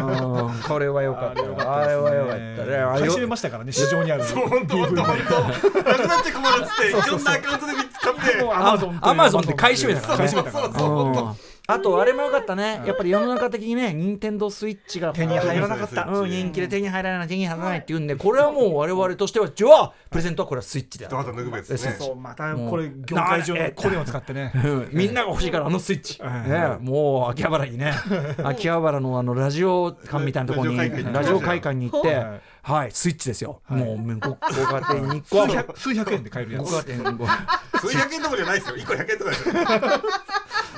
これは良かったよ。あれは良かったね。あれ回収ましたからね市場にある本当本当本当。なくなっちゃ困るっつっていろんなアカウントで見つかってもうアマゾンアマゾンで。買い占めたからね。そうそうそううん。あとあれもよかったね。やっぱり世の中的にね任天堂スイッチが手に入らなかった。うん、人気で手に入らない手に入らないっていうんでこれはもう我々としてはじゃあプレゼントはこれはスイッチだまた脱ぐべきですね。そうまたこれ業界上のコネを使ってね。うん。みんなが欲しいからあのスイッチ、もう秋葉原にね。秋葉原のあのラジオ館みたいなところにラジオ会館に行ってはい。はいスイッチですよ、もうご ご家庭に数百数百円で買えるやごつ 数百円とかじゃないですよ。1個100円とかですよ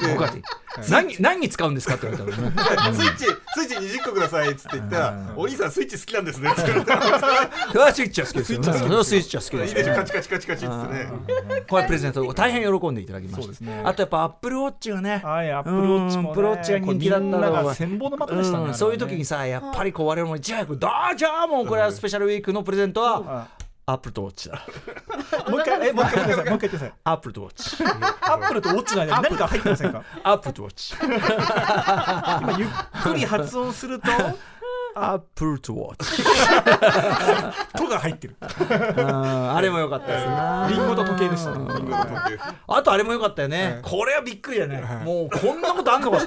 ご家庭何何に使うんですかって言われたらね。スイッチスイッチ20個くださいっつって言った。ら「お兄さんスイッチ好きなんですね」って言って それはスイッチは好きですよ。スイッチは好きですよ。いいでしょ。カチカチカチカチっつってねこれプレゼント大変喜んでいただきました。そうですね。あとやっぱアップルウォッチがね。はいアップルウォッチもアップルウォッチが人気だったのは。これみんなが羨望の的でしたねうん。そういう時にさやっぱりこう我々もいち早く「どうじゃあもうこれはスペシャルウィークのプレゼントはアップルとウォッチだ」もう一回えもう一回言ってください。もう一回言ってください。アップルとウォッチアップルとウォッチの間に何か入ってませんか？アップルとウォッチ今ゆっくり発音するとアップルとウォッチ「と」が入ってる。うんあれも良かったですなリンゴと時計でしたね。リンゴの時計。あとあれも良かったよね。これはびっくりだね。もうこんなことあんのかフ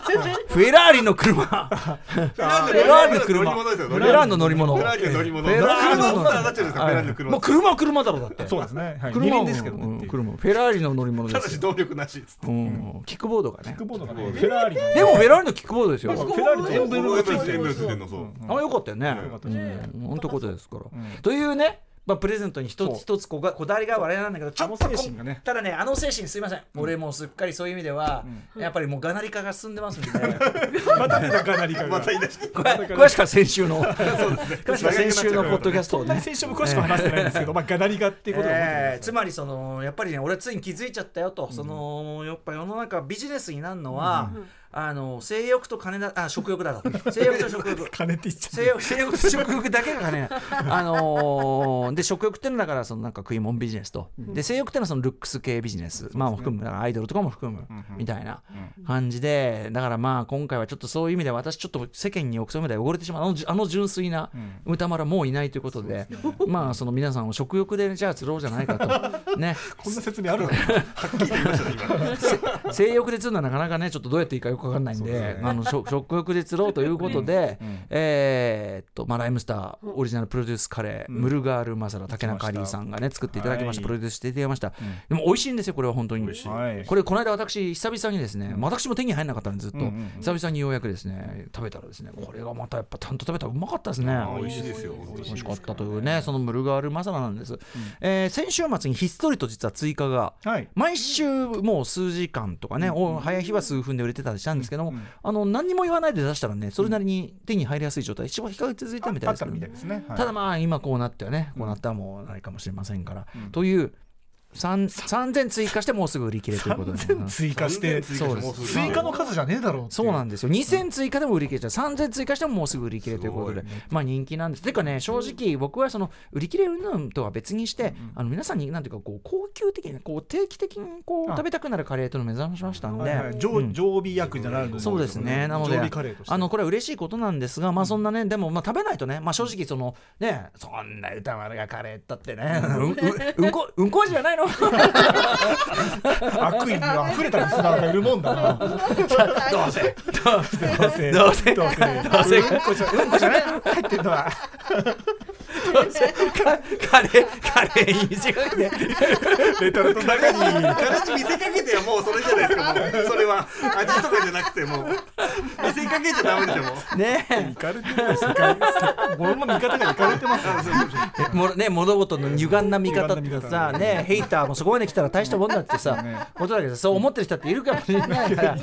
ェラーリの車。フェェラーリの車。乗り物ですよ。フェラーリの乗り物。フェラーリの乗り物。フェラーリの車もう車は車だろうだって。そうですね。はい。二車輪ですけどね。車フェラーリの乗り物ですよ、ただし動力なしうん、キックボードがね。キックボードがね。フェラーリのでもフェラーリのキックボード。ですよフェラーリのエンブレムがついてるのあよかったよね。本当ことですから、というねまあ、プレゼントに一つ一つこがこだわりが我々なんだけどちょっとあの精神がね。ただねあの精神すいません、俺もうすっかりそういう意味では、やっぱりもうがなり化が進んでますんで、またかなりかが。また言い。出してこれ詳しくは先週の。詳しくは先週のポッドキャストをね。そんなに先週も詳しく話してないんですけど まあがなりがっていうことを思ってえーくつまりそのやっぱりね俺はついに気づいちゃったよと、そのやっぱ世の中ビジネスになるのは、あの性欲と金だ あ食欲だと。性欲と食欲。金って言っちゃ性欲性欲と食欲だけが金。あのーで食欲っていうのはだからそのなんか食い物ビジネスと、で性欲っていうのはそのルックス系ビジネス、まあ含むだからアイドルとかも含むみたいな感じで。だからまあ今回はちょっとそういう意味で私ちょっと世間に憶測で汚れてしまうあのあの純粋な歌丸はもういないということで、まあその皆さんを食欲でじゃあ釣ろうじゃないかと。ね。こんな説明あるの？性欲で釣るのはなかなかねちょっとどうやっていいかよくわかんないんで。あの食 食欲で釣ろうということで、えーっとまあライムスターオリジナルプロデュースカレー、ムルガールマサラ竹中里さんがね作っていただきました、はい。プロデュースしていただきました、でも美味しいんですよこれは本当に。はい。これこの間私久々にですね、私も手に入らなかったんでずっと、うんうん久々にようやくですね食べたらですねこれがまたやっぱちゃんと食べたらうまかったですね。美味しいですよ。美味しかったというねそのムルガールマサラなんです、えー先週末にひっそりと実は追加がはい。毎週もう数時間とかね、お早い日は数分で売れてたりしたんですけども、あの何にも言わないで出したらねそれなりに手に入りやすい状態。一番比較続いたみたいですけどみたいですね。はい。ただまあ今こうなってはねこうなったらもうないかもしれませんから、という三3000追加してもうすぐ売り切れということで、3000追加してそうです。追加の数じゃねえだろうそうなんですよ。2000追加でも売り切れちゃう。3000追加してももうすぐ売り切れということで、まあ人気なんです。ていうかね正直僕はその売り切れ云々とは別にして、あの皆さんになんていうかこう高級的にこう定期的にこうあ食べたくなるカレーというのを目指しましたんで、常備薬じゃないのそうですね。なのであのこれは嬉しいことなんですが、まあそんなね、でもまあ食べないとね、まあ正直そのね、そんな歌丸がカレーったってね、うん。ううん。こうんこ味じゃないの。悪意に溢れたリスナーがいるもんだな。どうせ。どうせ。どうせ。どうせ。どうせ。うんこじゃうんこじゃない。の入ってんのはカレーカレーに見せかけて、レトルトの中に形見せかけてはもうそれじゃないですかもうそれは味とかじゃなくても見せかけちゃダメでしょもうねいかれてますいかれて物の見方がいかれてますね物事の歪んだ見方ってさ、ねヘイターもそこまで来たら大したもんだってさ、ことだけどそう思ってる人っているかもしれないから。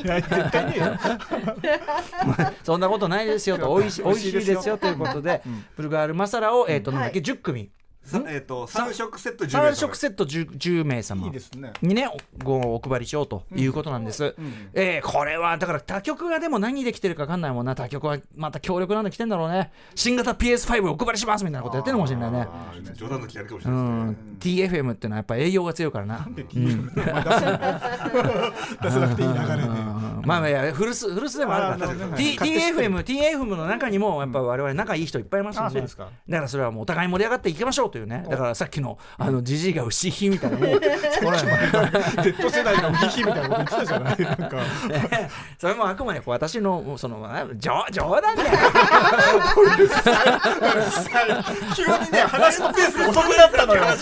そんなことないですよと、美味しい美味しいですよということで、ブルガールマサラを、えっ、と、なんだっけ、10組、さえっと三食セット10名3食セット 10, 10名様。いいですね。にね、ごお配りしようということなんです。えーこれは、だから他局がでも何できてるか分かんないもんな、他局はまた強力なんで来てんだろうね。新型 PS5 お配りしますみたいなことやってるのかもしれないね。冗談の気あるかもしうれないですね。ん、TFM ってのはやっぱ営業が強いからな。出さなくていい流れで。うん。うんまあまあいや古巣古巣でもあるか。ら TFM TFM の中にもやっぱ我々仲いい人いっぱいいますんで。あそうですか。だからそれはもうお互い盛り上がっていきましょうというね。だからさっきのあのジジイが牛ひみたいなもう Z 世代がウヒヒみたいなこと言ってたじゃない。なんか。それもあくまで私のそのあ冗冗談だよ。急にね話のペース遅くなったのよメー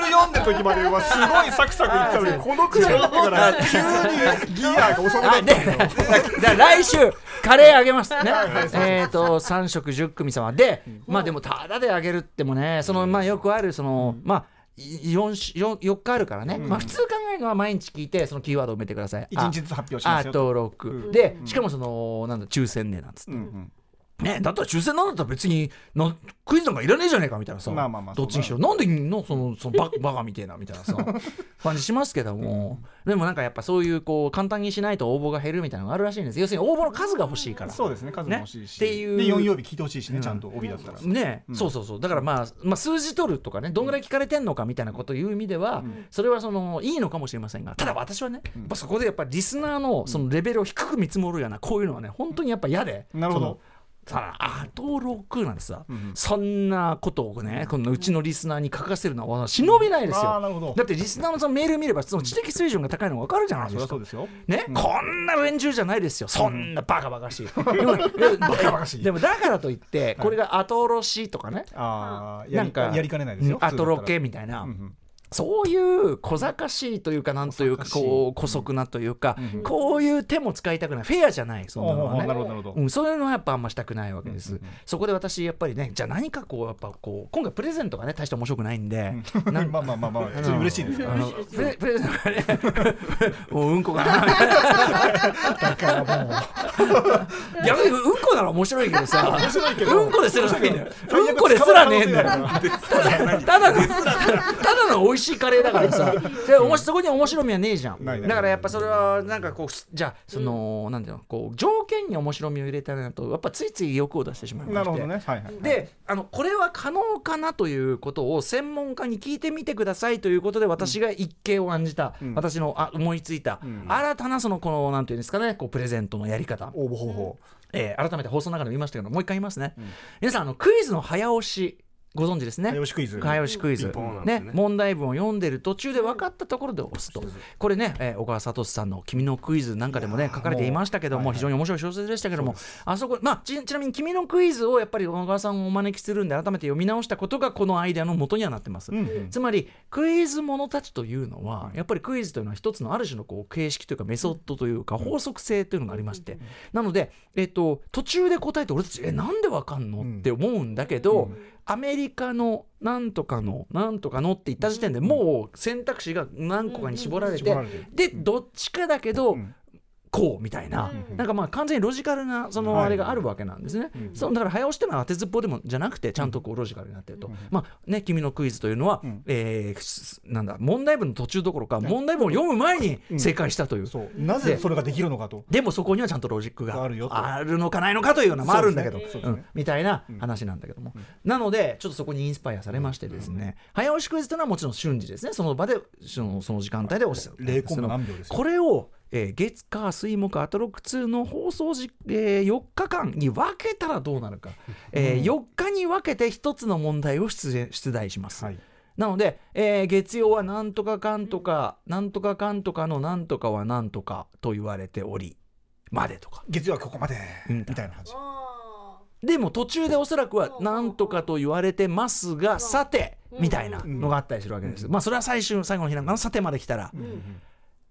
ル読んでる時まではすごいサクサク言ってたのにこの口になってから 急にギアが遅くなった来週カレーあげます。えっと3食10組様。でまあでもただであげるってもねそのまあよくあるそのまあ 4, 4, 4日あるからね、まあ普通考えるのは毎日聞いてそのキーワードを埋めてください一日ずつ発表しますよあ登録、でしかもそのなんだ抽選でなんつって、うんうんねだったら抽選なんだったら別になクイズなんかいらねえじゃねえかみたいなさ、まあまあまあどっちにしろなんでいんのそのそのバ バカみたいなみたいなさ感じしますけども、でもなんかやっぱそういうこう簡単にしないと応募が減るみたいなのがあるらしいんです。要するに応募の数が欲しいから。そうですね。数も欲しいし、ねっていう。で4曜日聞いてほしいしね、ちゃんと帯だったら、ね、そうそうそう。だからまあ、まあ、数字取るとかねどんぐらい聞かれてんのかみたいなことを言う意味では、それはそのいいのかもしれませんがただ私はね、やっぱそこでやっぱリスナーのそのレベルを低く見積もるようなこういうのはね本当にやっぱ嫌で。なるほどさあ登録なんてさ、んそんなことをねこのうちのリスナーに書かせるのは忍びないですよ。だってリスナーのそのメール見ればその知的水準が高いのが分かるじゃないそですか。うですよ。ね、こんな連中じゃないですよ。そんな バカバカしい、でもだからといってこれが後ろしとかね、ああやりなんかやりかねないですよ。うん後ロケ普みたいな、うんうんそういう小賢しいというかなんというかこう姑息なというか、うん。こういう手も使いたくない。フェアじゃないそんなのはね。うん、そういうのはやっぱあんましたくないわけです、そこで私やっぱりねじゃあ何かこうやっぱこう今回プレゼントがね大して面白くないんで、なん まあまあまあまあ普通に嬉しいですからあのプレプレゼントがね もううんこかな。だからもう。逆にうんこなら面白いけどさ面白いけど。うんこですらないんだよ。うんこですらねえんだよ。ただのただの美味しいカレーだからさ。でおもしそこに面白みはねえじゃん。ないないだからやっぱそれはなんかこうじゃあその、なんていうのこう条件に面白みを入れたらとやっぱついつい欲を出してしまいまして。なるほどね。はいはいであのこれは可能かなということを専門家に聞いてみてくださいということで私が一計を案じた、うん。私のあ思いついた、ん。新たなそのこのなんていうんですかねこうプレゼントのやり方、応募方法。えー改めて放送の中でも言いましたけどもう一回言いますね、皆さんあのクイズの早押しご存知ですね。早押しクイズ。早押しクイズ、ね。ね問題文を読んでる途中で分かったところで押すと。これね、えー小川聡さんの「君のクイズ」なんかでもね書かれていましたけども、もうはいはい。非常に面白い小説でしたけども、あそこまあちちなみに「君のクイズ」をやっぱり小川さんをお招きするんで改めて読み直したことがこのアイデアの元にはなってます、うんうん。つまりクイズものたちというのは、やっぱりクイズというのは一つのある種のこう形式というかメソッドというか法則性というのがありまして、なので、えっと、途中で答えて俺たちえなんでわかんの、うんって思うんだけど、アメリカのなんとかのなんとかのって言った時点でもう選択肢が何個かに絞られて、でどっちかだけど、んこうみたいな、うん。なんかまあ完全にロジカルなそのはい。あれがあるわけなんですね、うん。そうだから早押しっていうのは当てずっぽうでもじゃなくてちゃんとこうロジカルになってると、まあね君のクイズというのは、うん。えーすなんだ問題文の途中どころか問題文を読む前に正解したという、そう。なぜそれができるのかと。でもそこにはちゃんとロジックがあるよと。あるのかないのかというのもあるんだけど、ね。うん。みたいな話なんだけども、なのでちょっとそこにインスパイアされましてですね、早押しクイズというのはもちろん瞬時ですね。その場でそのその時間帯で押す。0コンマ何秒ですよこれを、えー月火水木アトロック2の放送時、えー4日間に分けたらどうなるか、えー4日に分けて一つの問題を出題出題します、はい。なので、えー月曜はなんとかかんとか、なんとかかんとかのなんとかはなんとかと言われておりまでとか。月曜はここまでうん。みたいな感じ。あでも途中でおそらくはなんとかと言われてますがさてみたいなのがあったりするわけです、まあそれは最終最後の日なんかのさてまで来たら、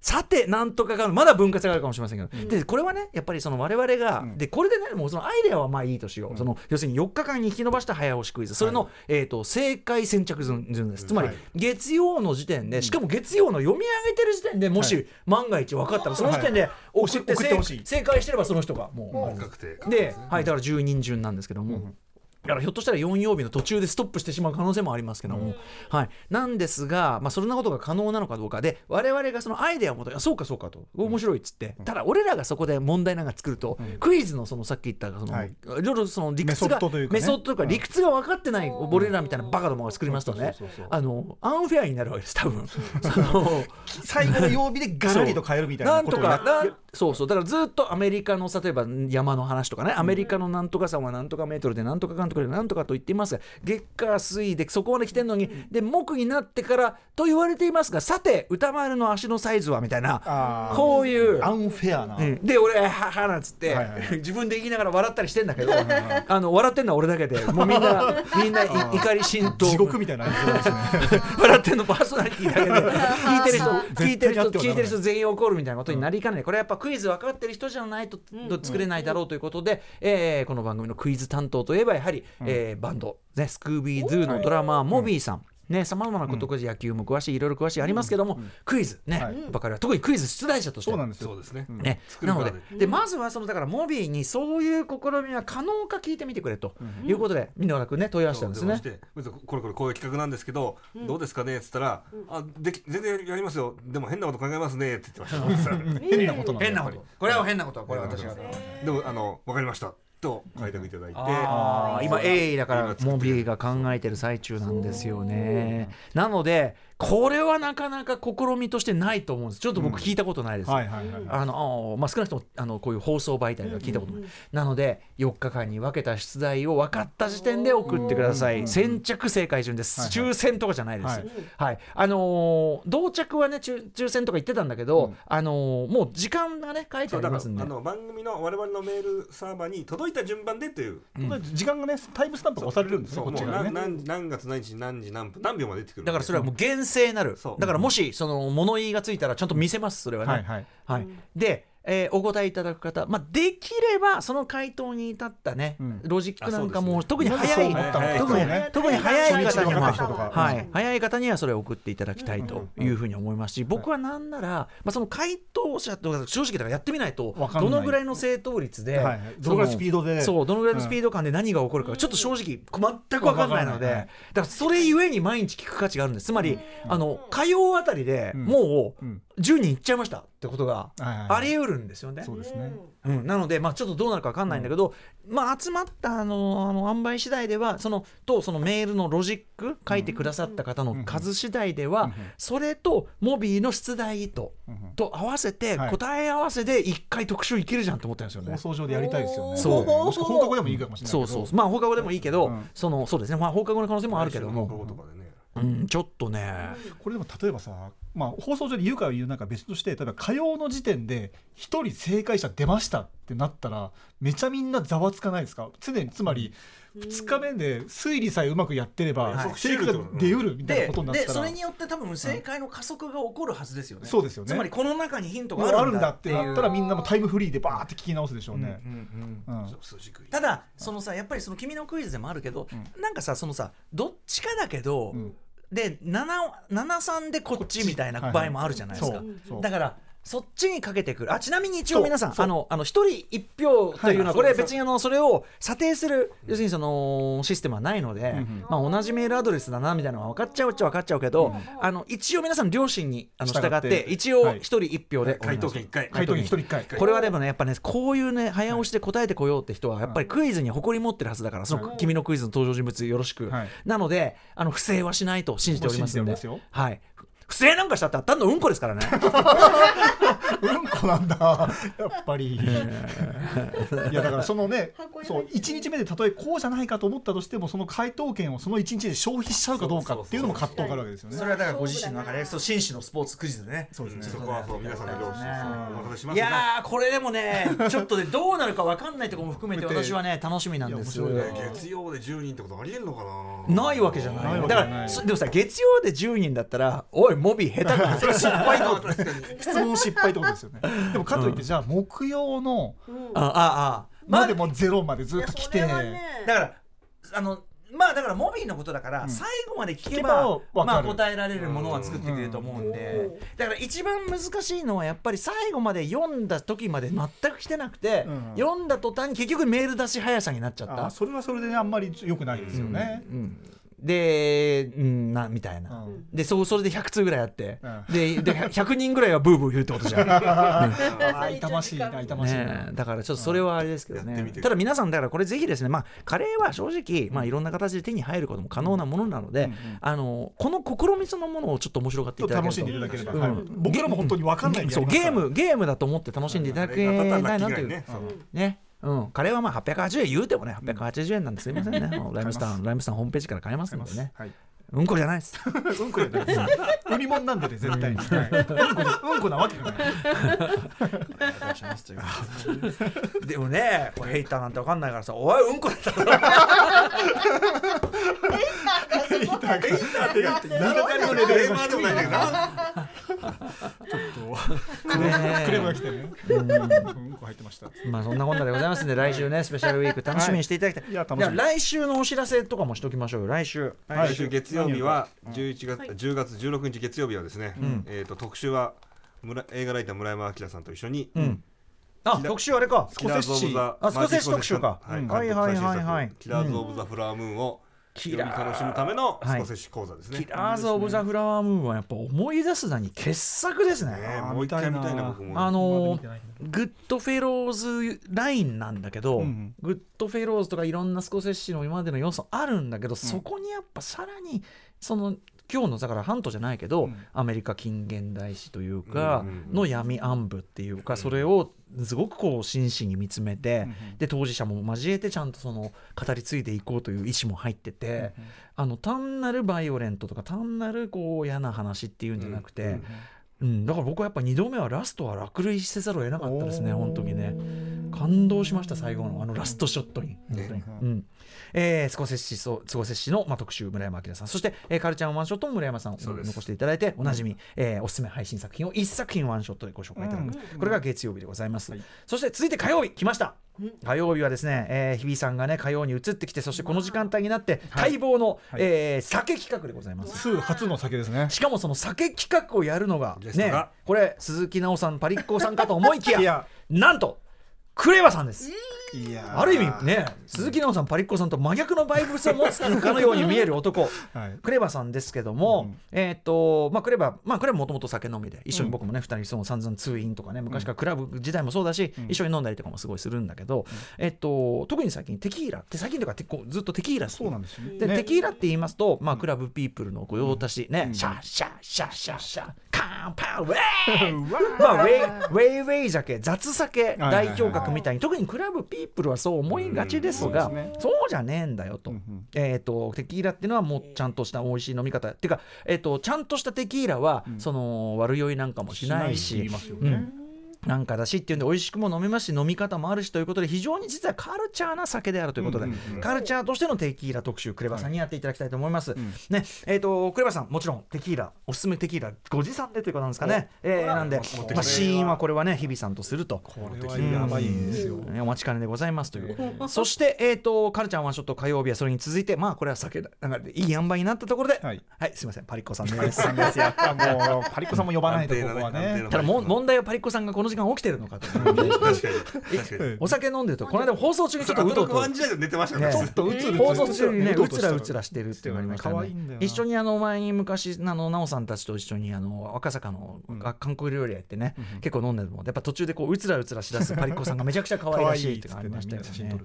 さてなんとかがまだ分割があるかもしれませんけど、でこれはねやっぱりその我々が、でこれでねもうそのアイデアはまあいいとしよう、その要するに4日間に引き延ばした早押しクイズ。それの、えー、と正解先着順です。つまり、はい月曜の時点でしかも月曜の読み上げてる時点でもし万が一分かったらその時点で送って,、送ってほしい。正解してればその人がもう、確定で、はい、だから10人順なんですけども、だからひょっとしたら4曜日の途中でストップしてしまう可能性もありますけども、はい、なんですが、まあ、そんなことが可能なのかどうかで我々がそのアイデアをもとにそうかそうかと。面白いっつって、ただ俺らがそこで問題なんか作ると、クイズのそのさっき言ったその、はい。い、ろいろその理屈がメソッドというかね。メソッドというか理屈が分かってない俺らみたいなバカどもが作りますとね。アンフェアになるわけです多分。その最後の曜日でガラリと変えるみたいななんことをやっとかなんそうそう。だからずっとアメリカの例えば山の話とかね。アメリカのなんとか山はなんとかメートルでなんとかかんとかでなんとかと言っていますが月火水でそこまで来てるのにで木になってからと言われていますがさて歌丸の足のサイズはみたいなこういうアンフェアな、うん。で俺ははなんつって、はいはいはい。自分で言いながら笑ったりしてんだけどあの笑ってんのは俺だけでもうみんな みんない怒り心頭地獄みたいなね。笑ってんのパーソナリティだけで 聞いてる人聞いてる人聞いてる人全員怒るみたいなことになりかねない。これはやっぱクイズ分かってる人じゃないとと作れないだろうということで、えーこの番組のクイズ担当といえばやはり、えーバンド、ね、スクー。ビードゥのドラマー、モビーさん。ね、さまざまなこと、野球も詳しい、いろいろ詳しいありますけども、クイズ、ね、はい。やっぱ彼は特にクイズ出題者として。そうなんですよ。そうですね。なのでまずはそのだからモビーにそういう試みは可能か聞いてみてくれと。いうことで箕輪君ね問い合わせたんですね。電話し。てまずこれこれこういう企画なんですけど、どうですかねっつったら、あでき全然やりますよ。でも変なこと考えますねって言ってました。変なことな変なこと。これは変なこと。これは私が。でもあのわかりましたと開拓いただいて。あー今鋭意だからモビーが考えてる最中なんですよね。なのでこれはなかなか試みとしてないと思うんです。ちょっと僕聞いたことないです。ぱりはいはいはい。あのまあ、少なくともあのこういう放送媒体では聞いたことない、なので4日間に分けた出題を分かった時点で送ってください、先着正解順です、はいはい。抽選とかじゃないです、ははい。いあのー同着はね抽抽選とか言ってたんだけど、あのーもう時間がね書いてありますんで。あの番組の我々のメールサーバーに届いた順番でという時間がねタイムスタンプが押されるんですねそう。もうこっちがね。何何何月何日何時何分何秒まで出てくるだからそれはもう厳正なる、だからもしその物言いがついたらちゃんと見せますそれはね、はいはい。はい、で、えーお答えいただく方、まあ、できればその回答に至ったね、うん。ロジックなんかも、ね。特に早い、特にね特に早い方には、はい、早い方にはそれを送っていただきたいというふうに思いますし、僕はなんなら、まあ、その回答者とか正直だからやってみないとどのぐらいの正答率で、はいはい。どのぐらいのスピードで。そうどのぐらいのスピード感で何が起こるか、ちょっと正直全く分かんないので、だからそれゆえに毎日聞く価値があるんです。つまり、あの火曜あたりでもううん。10人いっちゃいましたってことがあり得るんですよね。そうですね。うん、なので、まあ、ちょっとどうなるか分かんないんだけど、まあ、集まったあのあの塩梅次第ではそのとそのメールのロジック書いてくださった方の数次第では、それとモビーの出題意図と合わせて、はい。答え合わせで一回特集いけるじゃんと思ったんですよね。放。送上でやりたいですよね。そう。もしくは放課後でもいいかもしれないけど。そうそう。まあ放課後でもいいけど、うん。そのそうですね、まあ、放課後の可能性もあるけど。放課も、後とかでね。うん、ちょっとね、これでも例えばさ、まあ、放送上で言うか言うなんか別として例えば火曜の時点で1人正解者出ましたってなったらめちゃみんなざわつかないですか？常につまり2日目で推理さえうまくやってれば、はい。正解が出うるみたいなでことになったら。でそれによって多分正解の加速が起こるはずですよね。そうですよね。つまりこの中にヒントがあるんだってなったらみんなもタイムフリーでバーって聞き直すでしょうね。ただそのさやっぱりその君のクイズでもあるけど、なんかさそのさどっちかだけど、んで73でこっちみたいな場合もあるじゃないですか、だからそっちにかけてくる。あちなみに一応皆さんあのあの一人一票というのは、はい。これ別にあのそれを査定する要するにそのシステムはないので、まあ、同じメールアドレスだなみたいなのは分かっちゃうっちゃ分かっちゃうけど、あの一応皆さん両親にあの従って。て一応はい。一人一票で回答権1回。回答に1人1回。これはでもねやっぱねこういうね早押しで答えてこようって人はやっぱりクイズに誇り持ってるはずだからその君のクイズの登場人物よろしく、はい。なのであの不正はしないと信じておりますんで。信じておりますよ。はい不正なんかしたって単のうんこですからね。うんこなんだ。やっぱり。いやだからそのねそう1日目でたとえこうじゃないかと思ったとしてもその回答権をその1日で消費しちゃうかどうかっていうのも葛藤があるわけですよね。それはだからご自身の中でそう紳士のスポーツクイズでねそうですね。そこはそう皆さんの両親お任せしまいすね。やーこれでもねちょっとねどうなるか分かんないところも含めて私はね 楽しみなんですいや面白いね月曜で10人ってことありえんのかな。ないわけじゃない。だからそでもさ月曜で10人だったらおいモビー下手かそれ失敗と質問失敗ってことですよね。でもかといってじゃあ木曜のあああまあ。までもゼロまでずっと来て。だからあのまあだからモビーのことだから、ん。最後まで聞け聞けばまあ答えられるものは作ってくれると思うんで、だから一番難しいのはやっぱり最後まで読んだ時まで全く来てなくて、うん。読んだ途端に結局メール出し速さになっちゃった。あ。それはそれでねあんまり良くないですよね、うんで、うん、なみたいな、うん。でそうそれで100通ぐらいあって、うん。でで100人ぐらいはブーブー言うってことじゃん。あ痛ましいな痛ましいな、ねえだからちょっとそれはあれですけどね。ただ皆さんだからこれぜひですねまあカレーは正直まあいろんな形で手に入ることも可能なものなので、うんうん。あのこの試みそのものをちょっと面白がっていただけると楽しんでいただければ、うん。はい僕らも本当に分かんないでそうやりますから。ゲームゲームだと思って楽しんでいただけないなという。ね。そうん、カレーはまあ880円言うてもね880円なんですいませんね、ライムスターライムスターホームページから買えますんでね。はい。うんこじゃないです。うんこじゃないです。売り物なんでね絶対に、はいうんこうんこなわけがない。で。もねこれヘイターなんて分かんないからさおいうんこだったら言いたかった言いがかりのレベルが低いなちょっとクレームが来てね。うん。こ入ってましたまあそん。なこん。なでございますん。で来週ねスペシャルウィーク楽しみにしていただきたい、いや来週のお知らせとかもしときましょうよ来週来週月曜日はうん。11月、はい10月16日月曜日はですね、ん。えー、と特集は村映画ライター村山章さん。と一緒に、うん。あ特集あれかキラーズ・オブ・ザ・あスコセッシ特集かはい、はいはいはいはいキラーズ・オブ・ザ・フラワームーンをキより楽しむためのスコセッシ講座ですね。キラーズ・オブ・ザ・フラワームーンはやっぱ思い出すなに傑作ですね。ねもう一回見たいな僕も。あのーグッドフェローズラインなんだけど、うんグッドフェローズとかいろんなスコセッシの今までの要素あるんだけど、そこにやっぱさらにその今日のだからハントじゃないけど、うん。アメリカ近現代史というか、うんうんうん。の闇暗部っていうか、それをすごくこう真摯に見つめて、うんで当事者も交えてちゃんとその語り継いでいこうという意思も入ってて、あの単なるバイオレントとか単なるこう嫌な話っていうんじゃなくて、うんだから僕はやっぱ2度目はラストは落類せざるを得なかったですね本当にね。感動しました最後のあのラストショットに、本当に。うんえースコセッシスコセッシの、まあ、特集村山明さん。そして、えーカルチャーワンショットも村山さんを残していただいておなじみ、えーおすすめ配信作品を1作品ワンショットでご紹介いただく、これが月曜日でございます、はい。そして続いて火曜日来ました。火曜日はですね、えー日比さんがね火曜に移ってきてそしてこの時間帯になって待望の、はい。えー酒企画でございます。数初の酒ですね。しかもその酒企画をやるのがねこれ鈴木奈緒さんパリッコさんかと思いきや いや。なんとクレバさんですいやある意味ね鈴木奈緒さんパリッコさんと真逆のバイブスを持つかのように見える男。はい。クレバさんですけども、うんえーっとまあクレバまあクレバもともと酒飲みで一緒に僕もね、二人その散々通院とかね昔からクラブ時代もそうだし、うん。一緒に飲んだりとかもすごいするんだけど、えっと特に最近テキーラって最近とかずっとテキーラ。そうなんですよね。で、テキーラって言いますと、まあ、クラブピープルの御用達ね、うん。シャッシャッシャッシャッシャッカーンパーウェイ！まあ、ウェイウェイウェイ酒雑酒代表格みたいに特にクラブピープルはそう思いがちですが、うんそうですね。そうじゃねえんだよと,、うんうん。えー、とテキーラっていうのはもうちゃんとした美味しい飲み方っていうか、えー、とちゃんとしたテキーラは、その悪酔いなんかもしないしいね。うんなんかだしっていうんで美味しくも飲めますし飲み方もあるしということで非常に実はカルチャーな酒であるということで、うんうんうんカルチャーとしてのテキーラ特集クレバさんにやっていただきたいと思います、んねえー、とクレバさんもちろんテキーラおすすめテキーラご持参でということなんですかね、えーなんで、まあ、死因はこれはね日々さんとすると。これはやばいですよ。ねお待ちかねでございますという、そして、えー、とカルチャーワンショット火曜日はそれに続いてまあこれは酒だなんかいい塩梅になったところで。ははいい、すいませんパリッコさんです。もうパリッコさんも呼ばないとここはね。ただ問題はパリッコさんがこの時間起きてるのかと。確かに。確かに。お酒飲んでると。この間放送中にちょっとアうとうと放送中にねうつらうつらしてるっていうのがありましたね。一緒にあの前に昔あの奈緒さんたちと一緒にあの赤坂のあ韓国料理屋行ってね結構飲んでるもんやっぱ途中でこううつらうつらしだすパリッコさんがめちゃくちゃ可愛らしいっていうのがありましたよね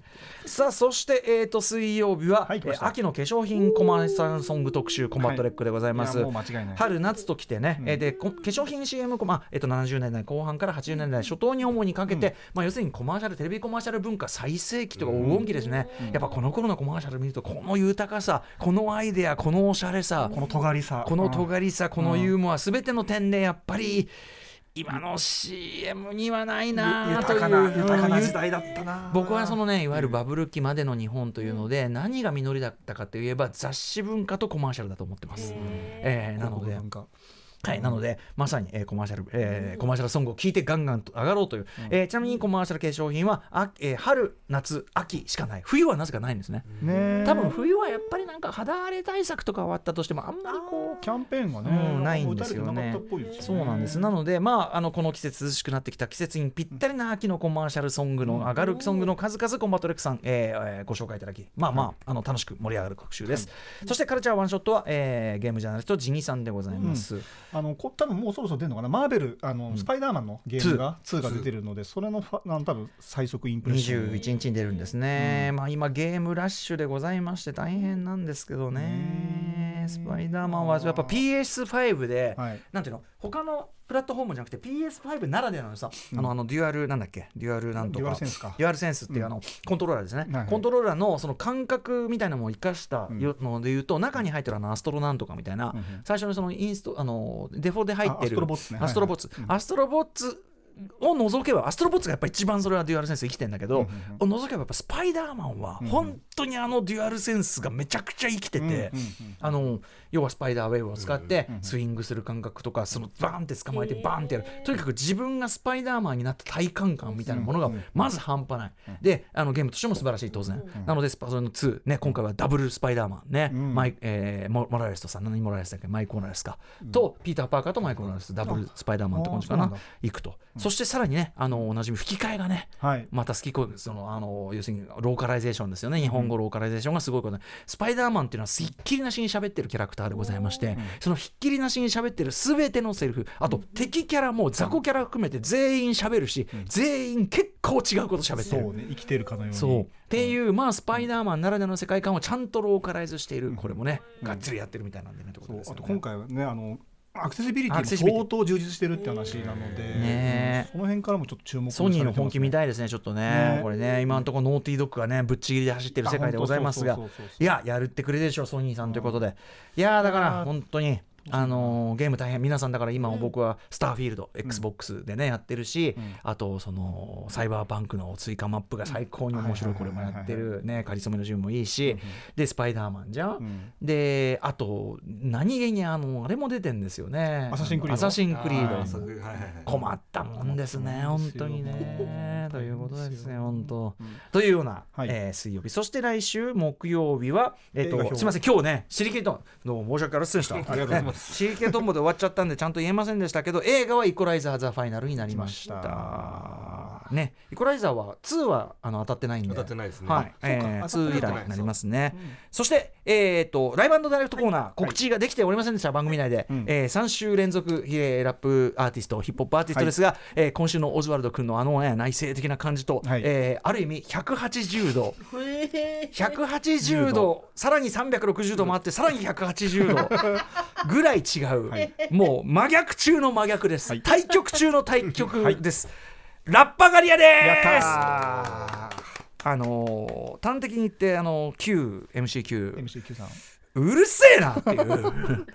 さあそしてえっと水曜日は秋の化粧品コマーシャルソング特集コンバットレックでございます。い。やもう間違いない。春夏ときてね、えーでこ化粧品 CM コマ、えっと70年代後半から80年代初頭に主にかけて、まあ、要するにコマーシャルテレビコマーシャル文化最盛期とか黄金期ですね、やっぱこの頃のコマーシャル見るとこの豊かさこのアイデアこのおしゃれさこの尖りさ。この尖りさこのユーモア全ての点でやっぱり今の CM にはないなという。豊かな時代だったな僕はそのねいわゆるバブル期までの日本というので、何が実りだったかといえば雑誌文化とコマーシャルだと思ってます。えーなのではい、なのでまさに、えーコマーシャル、えーコマーシャルソングを聴いてガンガンと上がろうという、えーちなみにコマーシャル系商品はあ、えー春夏秋しかない。冬はなぜかないんですね。ね多分冬はやっぱりなんか肌荒れ対策とかはあったとしてもあんまりこうキャンペーンがね、うんないんですよね。そうなんです。なので、まあ、あのこの季節涼しくなってきた季節にぴったりな秋のコマーシャルソングの上がるソングの数々コンバットレックさん、えーえーご紹介いただきまあまああの楽しく盛り上がる特集です、そしてカルチャーワンショットは、えーゲームジャーナリストジニさんでございます、あのこ多分もうそろそろ出るのかな？マーベルあの、スパイダーマンのゲームが2が出てるのでそれのファあの多分最速インプレッション21日に出るんですね、まあ今ゲームラッシュでございまして大変なんですけどねスパイダーマンはやっぱ PS5 で、はい。なんていうの？他のプラットフォームじゃなくて PS5 ならではのさ、あのあのデュアルなんだっけ？デュアルなんとか。デュアルセンスか。デュアルセンスっていうあの、コントローラーですね、はいはい。コントローラーのその感覚みたいなのも生かしたので言うと、中に入ってるあのアストロなんとかみたいな、うんうん。最初のそのインストあのデフォで入ってるあアストロボッツね。アストロボッツはい。はいうんアストロボッツを除けばアストロボッツがやっぱ一番それはデュアルセンス生きてんだけど、を除けばやっぱスパイダーマンはうんうん本当にあのデュアルセンスがめちゃくちゃ生きてて、うんうんうん。あの要はスパイダーウェブを使ってスイングする感覚とかそのバーンって捕まえてバーンってやる。とにかく自分がスパイダーマンになった体感感みたいなものがまず半端ない。であのゲームとしても素晴らしい当然。なのでスパその2ね今回はダブルスパイダーマンね。うんマイえーモモラレスとさ何モラレスだっけ？マイク・モラレスか。とピーター・パーカーとマイク・モラレス。ダブルスパイダーマンって感じかな。行くと。そしてさらにねあのおなじみ吹き替えがねはい。また好きこそのあの要するにローカライゼーションですよね。日本語ローカライゼーションがすごいことで、スパイダーマンっていうのはひっきりなしに喋ってるキャラクターでございまして、そのひっきりなしに喋ってる全てのセリフあと敵キャラも雑魚キャラ含めて全員喋るし、全員結構違うこと喋ってる。そうね生きてるかのように。そう。っていう、まあスパイダーマンならではの世界観をちゃんとローカライズしている、これもね、がっつりやってるみたいなんでねってことですよね。あと今回はねあのアクセシビリティ相当充実してるって話なので、ねその辺からもちょっと注目ソニーの本気見いたいですね、ちょっとね、ね。これね、今のところノーティードッグがね、ぶっちぎりで走ってる世界でございますが。いや、やるってくれるでしょう、ソニーさんということで。いやーだから、本当に。あのーゲーム大変皆さんだから今も僕はスターフィールド、XBOX でねやってるし、あとそのサイバーパンクの追加マップが最高に面白いこれもやってるねかりそめの順もいいし、でスパイダーマンじゃん、ん。であと何気にあのあれも出てんですよね。アサシンクリード？アサシンクリード。困ったもんですね、本当にね。ということですね、本当。うん。というような、はい。えー水曜日、そして来週木曜日は、えっ、と、すみません、今日ね、シリケントン、どうも申し訳ありませんでした。ありがとうございます。ねシリケントンボで終わっちゃったんで、ちゃんと言えませんでしたけど、映画はイコライザー・ザ・ファイナルになりました。ね、イコライザーは2はあの当たってないんで。当たってないですね。はい、えー、2そうか。当たって以来になりますね。そして、えー、とライブダイレクトコーナー、告知ができておりませんでした、番組内で、うん。えー3週連続、えーラップアーティスト、ヒップホップアーティストですが、えー今週のオズワルド君のあの、ね、内省的な感じと、はい。えーある意味180度。へー。180度さらに360度もあってさらに180度。ぐ らい違う、もう真逆中の真逆です、対極中の対極です、ラッパガリアです。あのー端的に言ってあのー QMCQ MCQ さん。うるせえなっていう。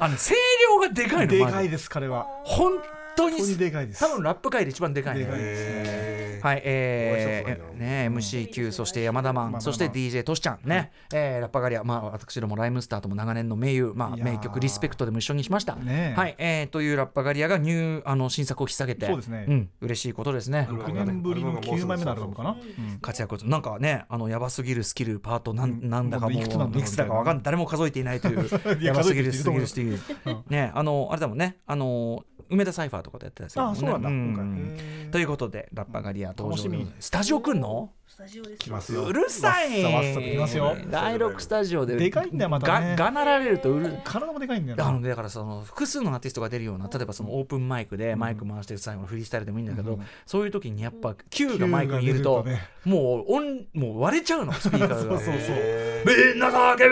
あの声量がでかいのでかいです彼は。本当に。でかいです。多分ラップ界で一番でかいね。でかいです。へーはい、えー、ね、MCQ、そして山田マン、そして DJ トシちゃんね、えーラッパガリア、まあ、私どもライムスターとも長年の名優、まあ、名曲リスペクトでも一緒にしました。はい、えーというラッパガリアがニューあの新作を引っ提げて、そうですね。ん、嬉しいことですね。6年ぶりの9枚目のアルバムかな、うん。活躍なんかねあのやばすぎるスキルパートなん,、なんだかもういくつだかわかんない。誰も数えていないという いややばすぎる数スキルスキルねあのあれだもんね。あの梅田サイファーとかでやってたやつだもあそうなんだ今回。んということでラッパガリア登場スタジオ来んの？スタジオです。来ますよ。うるさい。わっさわっさと来ますよ。第6スタジオででかいんだよまたね。ががなられるとうる体もでかいんだよあなのだからその複数のアーティストが出るような例えばそのオープンマイクでマイク回してる最後のフリースタイルでもいいんだけど、うんそういう時にやっぱ Q がマイクにいると Q が出るもう音もう割れちゃうのスピーカーが。そうそうそう。へみんな叫べよ。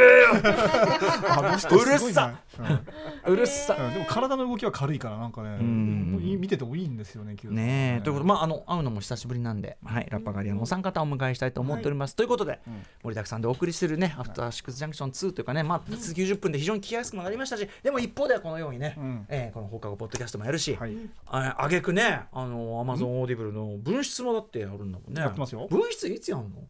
あの人すごいな。うるさうん。うるさうん。でも体の動きは軽いからなんかねん。いい見ててもいいんですよねさんね。えということで、まあ、あの会うのも久しぶりなんで、はい、ラッパ我リヤのお三方をお迎えしたいと思っております。ということで、盛りだくさんでお送りするね、アフターシックスジャンクション2というかね、まあ、90分で非常に聞きやすくもなりましたし、でも一方ではこのようにね、うん。えーこの放課後ポッドキャストもやるし、はい。あげくね、あの、アマゾンオーディブルの分室もだってやるんだもんね。やってますよ。分室いつやんの？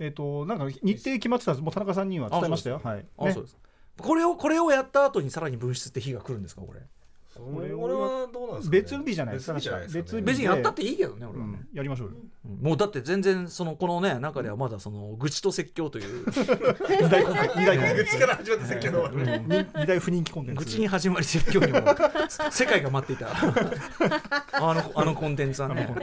えっとなんか日程決まってたもう田中さんには伝えましたよ。はい。あ、ねそうです。これを、これをやった後にさらに分室って日が来るんですか、これ？俺はどうなんですか、ね、別日じゃないですか別日じゃないですか、ね、別にやったっていいけどね俺はね、うんやりましょうよ。もうだって全然そのこのね中ではまだその愚痴と説教という。二大コンテンツ二大コンテンツ口から始まって説教のうん二二大不人気コンテンツ愚痴に始まり説教にも世界が待っていたあのあのコンテンツはね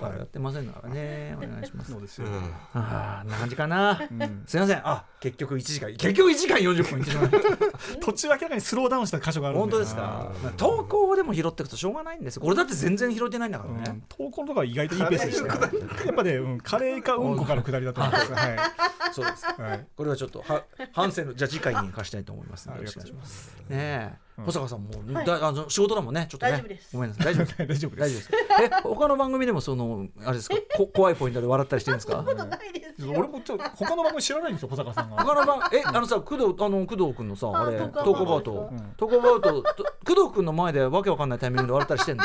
やってませんからねお願いしますそうですよ、ああな感じかな、うんすいませんあ結局1時間結局1時間40分いってしまいました途中明らかにスローダウンした箇所があるん本当ですか？投稿でも拾っていくとしょうがないんですよ。これだって全然拾ってないんだからうんね、投稿のとか意外といいペースでしたよやっぱね、うん、カレーかうんこかの下りだと思いますはい、そうですはい、これはちょっとは反省のじゃあ次回に貸したいと思いますのでよろしくお願いします。ねえ、保坂さんも、はい。だあの仕事だもんね。ちょっとね。大丈夫です。ごめんなさい。大丈夫です。大丈夫です。大丈夫です。え他の番組でもそのあれですか？こ怖いポイントで笑ったりしてるんですか？ことないですよ。俺もちょっと他の番組知らないんですよ保坂さんが。他の番えあのさ工藤あの工藤君のさあれあトトークアバウト。トークアバウトと 工藤君の前でわけわかんないタイミングで笑ったりしてんの？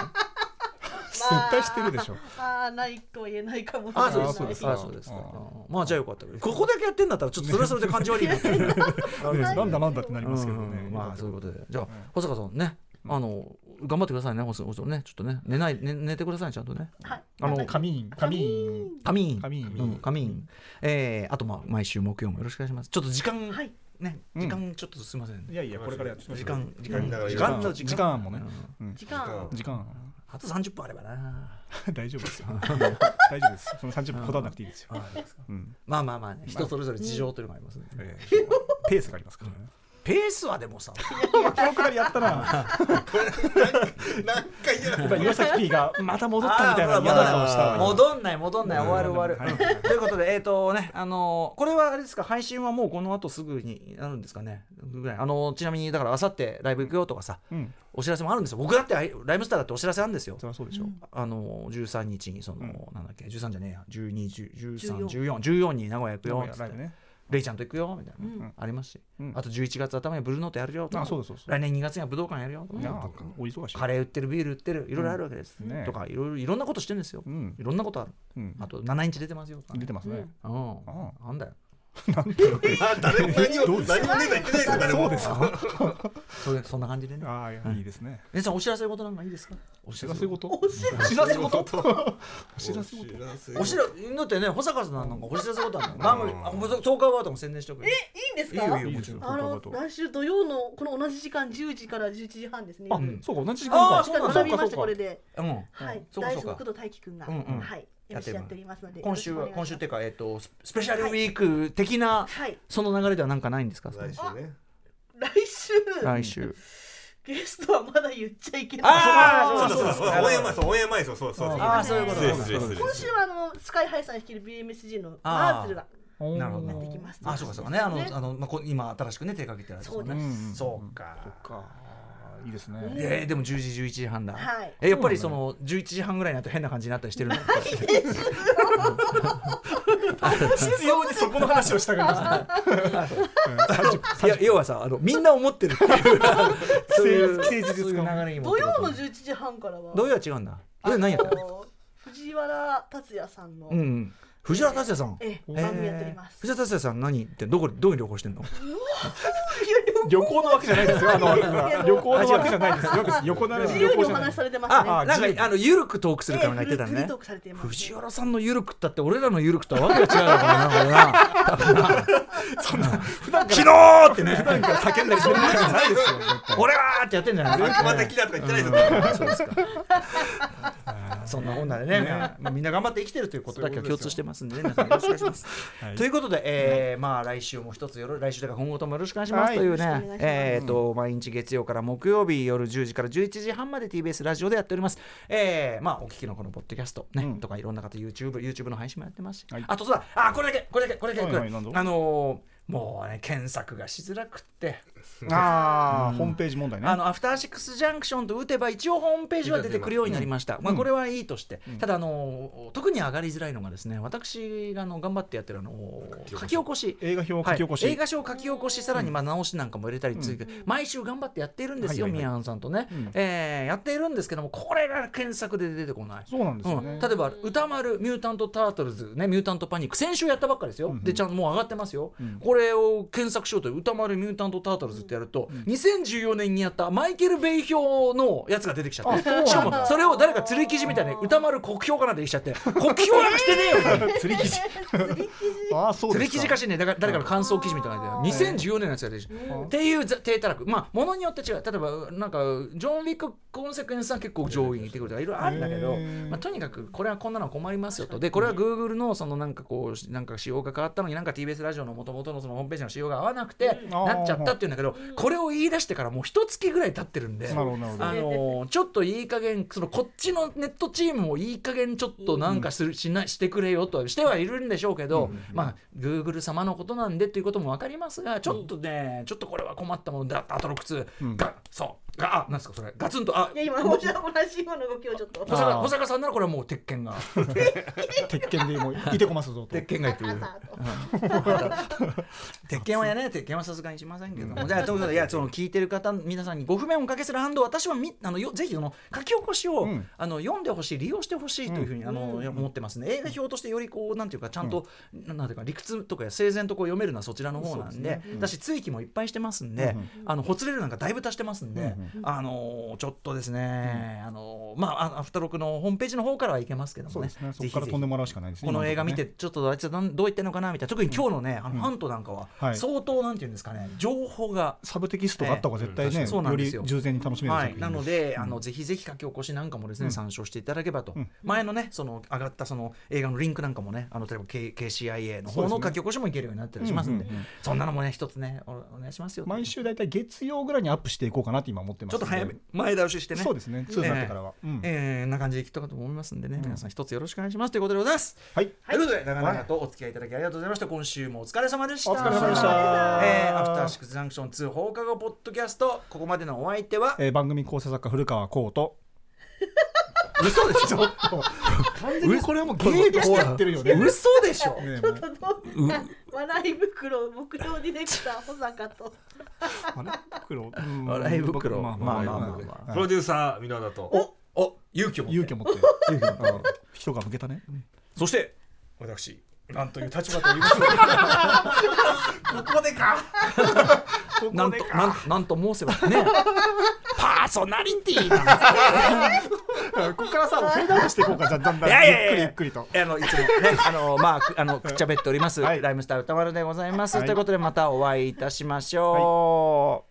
絶対知ってるでしょ。ああないとは言えないかもしれあない。そうですああそうです。かあまあじゃあよかったここだけやってんだったらちょっとそれはそれで感じ悪いな なんだなんだってなりますけどね、うん。まあそういうことで。じゃあ保坂さんね。あの頑張ってくださいね、ほそほそね、ちょっとね、寝ない、寝寝てくださいね、ちゃんとね。はい。あの仮眠。仮眠。仮眠。仮眠。うん、仮眠。えー、あと、まあ、毎週木曜もよろしくお願いします。ちょっと時間、はい。ね、うん。時間、ちょっとすみません。いやいやこれからやって時間、時間、時時間。時間もね、うん。時間。時間あと30分あればな。大丈夫ですよ。大丈夫です。その30分こだわらなくていいですよ、うん。まあまあまあね、人それぞれ事情というのがありますんで。えーペースがありますからねペースはでもさ、このくだりやったな。何回や今岩崎 P がまた戻ったみたいな嫌な顔したわ戻んない戻んない。終わる終わる、ということでえっ、とねあのーこれはあれですか？配信はもうこの後すぐになるんですかね？ぐらい。あのーちなみにだからあさってライブ行くよとかさうん。お知らせもあるんですよ。僕だってライライムスターだってお知らせあるんですよ。そりゃそうでしょ。うあのー13日にその、うん。なんだっけ？13じゃねえや。14 12131414に名古屋行くよ名古屋ライブねレイちゃんと行くよみたいな、うん。ありますし、うん。あと11月頭にブルーノートやるよと。かあそうだそうそう来年2月には武道館やるよとか、いやお忙しい。カレー売ってるビール売ってるいろいろあるわけです、うん。ねとかいろいろいろんなことしてるんですよ、うん。いろんなことある。うん。あと7インチ出てますよとかね。出てますね。うん。あ。なんだよ あ誰も何も何もねえと言ってないですよ誰もそうですか？それそんな感じでね。ああいやい。いですね。皆さんお知らせ事なんかいいですか？おお知らせ事？お知らお知らせ事？お知らせ事？お知らだってね保坂さんなんかお知らせ事あるの番組あトークアバウトも宣伝しておくれいいんですか？いいよいいよいいですよあの来週土曜のこの同じ時間10時から11時半ですね。あ夜そうか同じ時間かあーそうなんだ。学びましたこれで。うん。はい。大好き工藤大輝くんが。うんうん。はいやっておりますので今週は今週っていうかえっとススペシャルウィーク的なはい。その流れではなんかないんですか？来週ね。来週。来週。ゲストはまだ言っちゃいけない。あーそうそうそうオンエア前そうオンエア前そうそうそうああそういうこと失礼失礼失礼。今週はあのスカイハイさん率いる BMSG のあーマーズルがなるほど。やってきますあそうかそうか。ねあのあのまあこ今新しくね手掛けてるやつそうですね。うんそうか。そっかいいですね。えー、でも10時11時半だ、はい。えやっぱりその11時半ぐらいになると変な感じになったりしてるんだ必要にそこの話をしたがりますねいや要はさあのみんな思ってるっていう。そういう流れに持ってる。土曜の11時半からは。土曜は違うんだ。土曜何やったの？あの藤原竜也さんのうんうん藤原竜也さん。ええ番組やっております。藤原竜也さん何ってどこどこに旅行してん の？旅行のわけじゃないですよ。あの旅行のわけじゃないですよ。横並び自由におの旅行じゃない話しされてますなんかあのゆるくトークするかみたいてたね。藤原さんのゆるくったって俺らのゆるくとはわけが違うのかなこれな。そんな普段昨日ってね。普段から叫んだりするわけじゃないですよ俺はーってやってんじゃない悪魔的だとか言ってないですよそうですか。そんなこんなでね、まあみんな頑張って生きてるということだけは共通してますんでね、皆さんよろしくお願いします。はい。ということで、えーまあ来週も一つよろ来週だから今後ともよろしくお願いしますはい。というねよろしくお願いえっと毎日月曜から木曜日夜10時から11時半まで TBS ラジオでやっております。えーまあお聞きのこのポッドキャストね、うん。とかいろんな方 YouTube YouTube の配信もやってますし、はい。あとそうだ、あこれだけこれだけこれだけ、はいはいあのーもうね検索がしづらくって。ああホームページ問題ね。あのアフターシックスジャンクションと打てば一応ホームページは出てくるようになりました、まあ、これはいいとして、ただあの特に上がりづらいのがですね私があの頑張ってやってるあの書き起こし。映画表書き起こし、はい映画賞書き起こしさらにまあ直しなんかも入れたりついて、毎週頑張ってやっているんですよ、宮ンさんとね、うん。えーやっているんですけどもこれが検索で出てこない。そうなんです例えば歌丸ミュータント・タートルズねミュータント・パニック先週やったばっかりですよ、でちゃんともう上がってますよ、うん。これを検索しようと歌丸ミュータント・タートルズってやると、2014年にやったマイケル・ベイ表のやつが出てきちゃってしかもそれを誰か釣り記事みたいに歌丸国評かなんてきちゃって国評なんかしてねえよ 釣り記事。釣り記事。化してねだから誰かの感想記事みたいなのが出て2014年のやつが出てきてっていうざ低たらくまあものによって違う。例えばなんかジョン・ウィック・コンセクエンスは結構上位にいてくるとかいろいろあるんだけどまあとにかくこれはこんなの困りますよと。でこれは Google のそのなんかこうなんか仕様が変わったのになんか TBS ラジオの元々のそのホームページの仕様が合わなくてなっちゃったっていうんだけどこれを言い出してからもう一月ぐらい経ってるんでなるあのーちょっといい加減そのこっちのネットチームもいい加減ちょっとなんかする、しなしてくれよとしてはいるんでしょうけど、まあ Google 様のことなんでっていうことも分かりますがちょっとね、ちょっとこれは困ったものだアトロック2が、そう。があなんですかそれ。ガツンとあいや今同じような動きをちょっと。保坂坂さんならこれはもう鉄拳が。鉄拳でもういてこますぞと。鉄拳が言ってる。鉄拳はやね鉄拳はさすがにしませんけども。じゃあということでいやその聞いてる方皆さんにご不便をおかけする反動私はみあのよぜひその書き起こしを、うん。あの読んでほしい利用してほしいというふうに、あの思ってますね。映画表としてよりこうなんていうかちゃんと、なんていうか理屈とか整然とこう読めるのはそちらの方なんでだし追記もいっぱいしてますんで、あのほつれるなんかだいぶ足してますんで、あのちょっとですね、あのまああアフタロクのホームページの方からはいけますけどもね。そこから飛んでもらうしかないですね。この映画見て今ちょっとあいつどう言ってんのかなみたいな。特に今日のね、あのハントなんかははい。相当なんていうんですかね情報が。サブテキストがあった方が絶対ええね、よりそうなんですよ。従前に楽しめるはい、作品なので、あのぜひぜひ書き起こしなんかもですね、参照していただければと、前のねその上がったその映画のリンクなんかもねあの例えば K KCIA の方の書き起こしもいけるようになったりしますんで。そんなのもね一つねおお願いしますよ。毎週大体月曜ぐらいにアップしていこうかなって今思ってますちょっと早め前倒ししてね。そうですね。2になってからは、うん。えーな感じでいきたかと思いますんでね、皆さん一つよろしくお願いします。ということでございます。はい。ということで長々とお付き合いいただきありがとうございました。今週もお疲れ様でした。お疲れ様でした。えーアフターシックスジャンクション2放課後ポッドキャストここまでのお相手は、えー番組構成作家古川光と嘘でしょ？これはもう芸としてやってるよね。嘘でしょ？ねちょっとどう笑い袋木曜ディレクター保坂と。笑い袋？うん。笑い袋。まあまあまあまあまあ。プロデューサー箕輪田と。おお勇気を持って。勇気を持って。うん。人が向けたね。そして私なんという立場ということでここでか。なんとなんなんと申せばね。パーソナリティここからさフェードアウトしていこうかじゃあだんだん。ゆっくりゆっくりと。あのいつもね、あのまあくあのくっちゃべっております、はい。ライムスター歌丸でございます、はい。ということでまたお会いいたしましょう。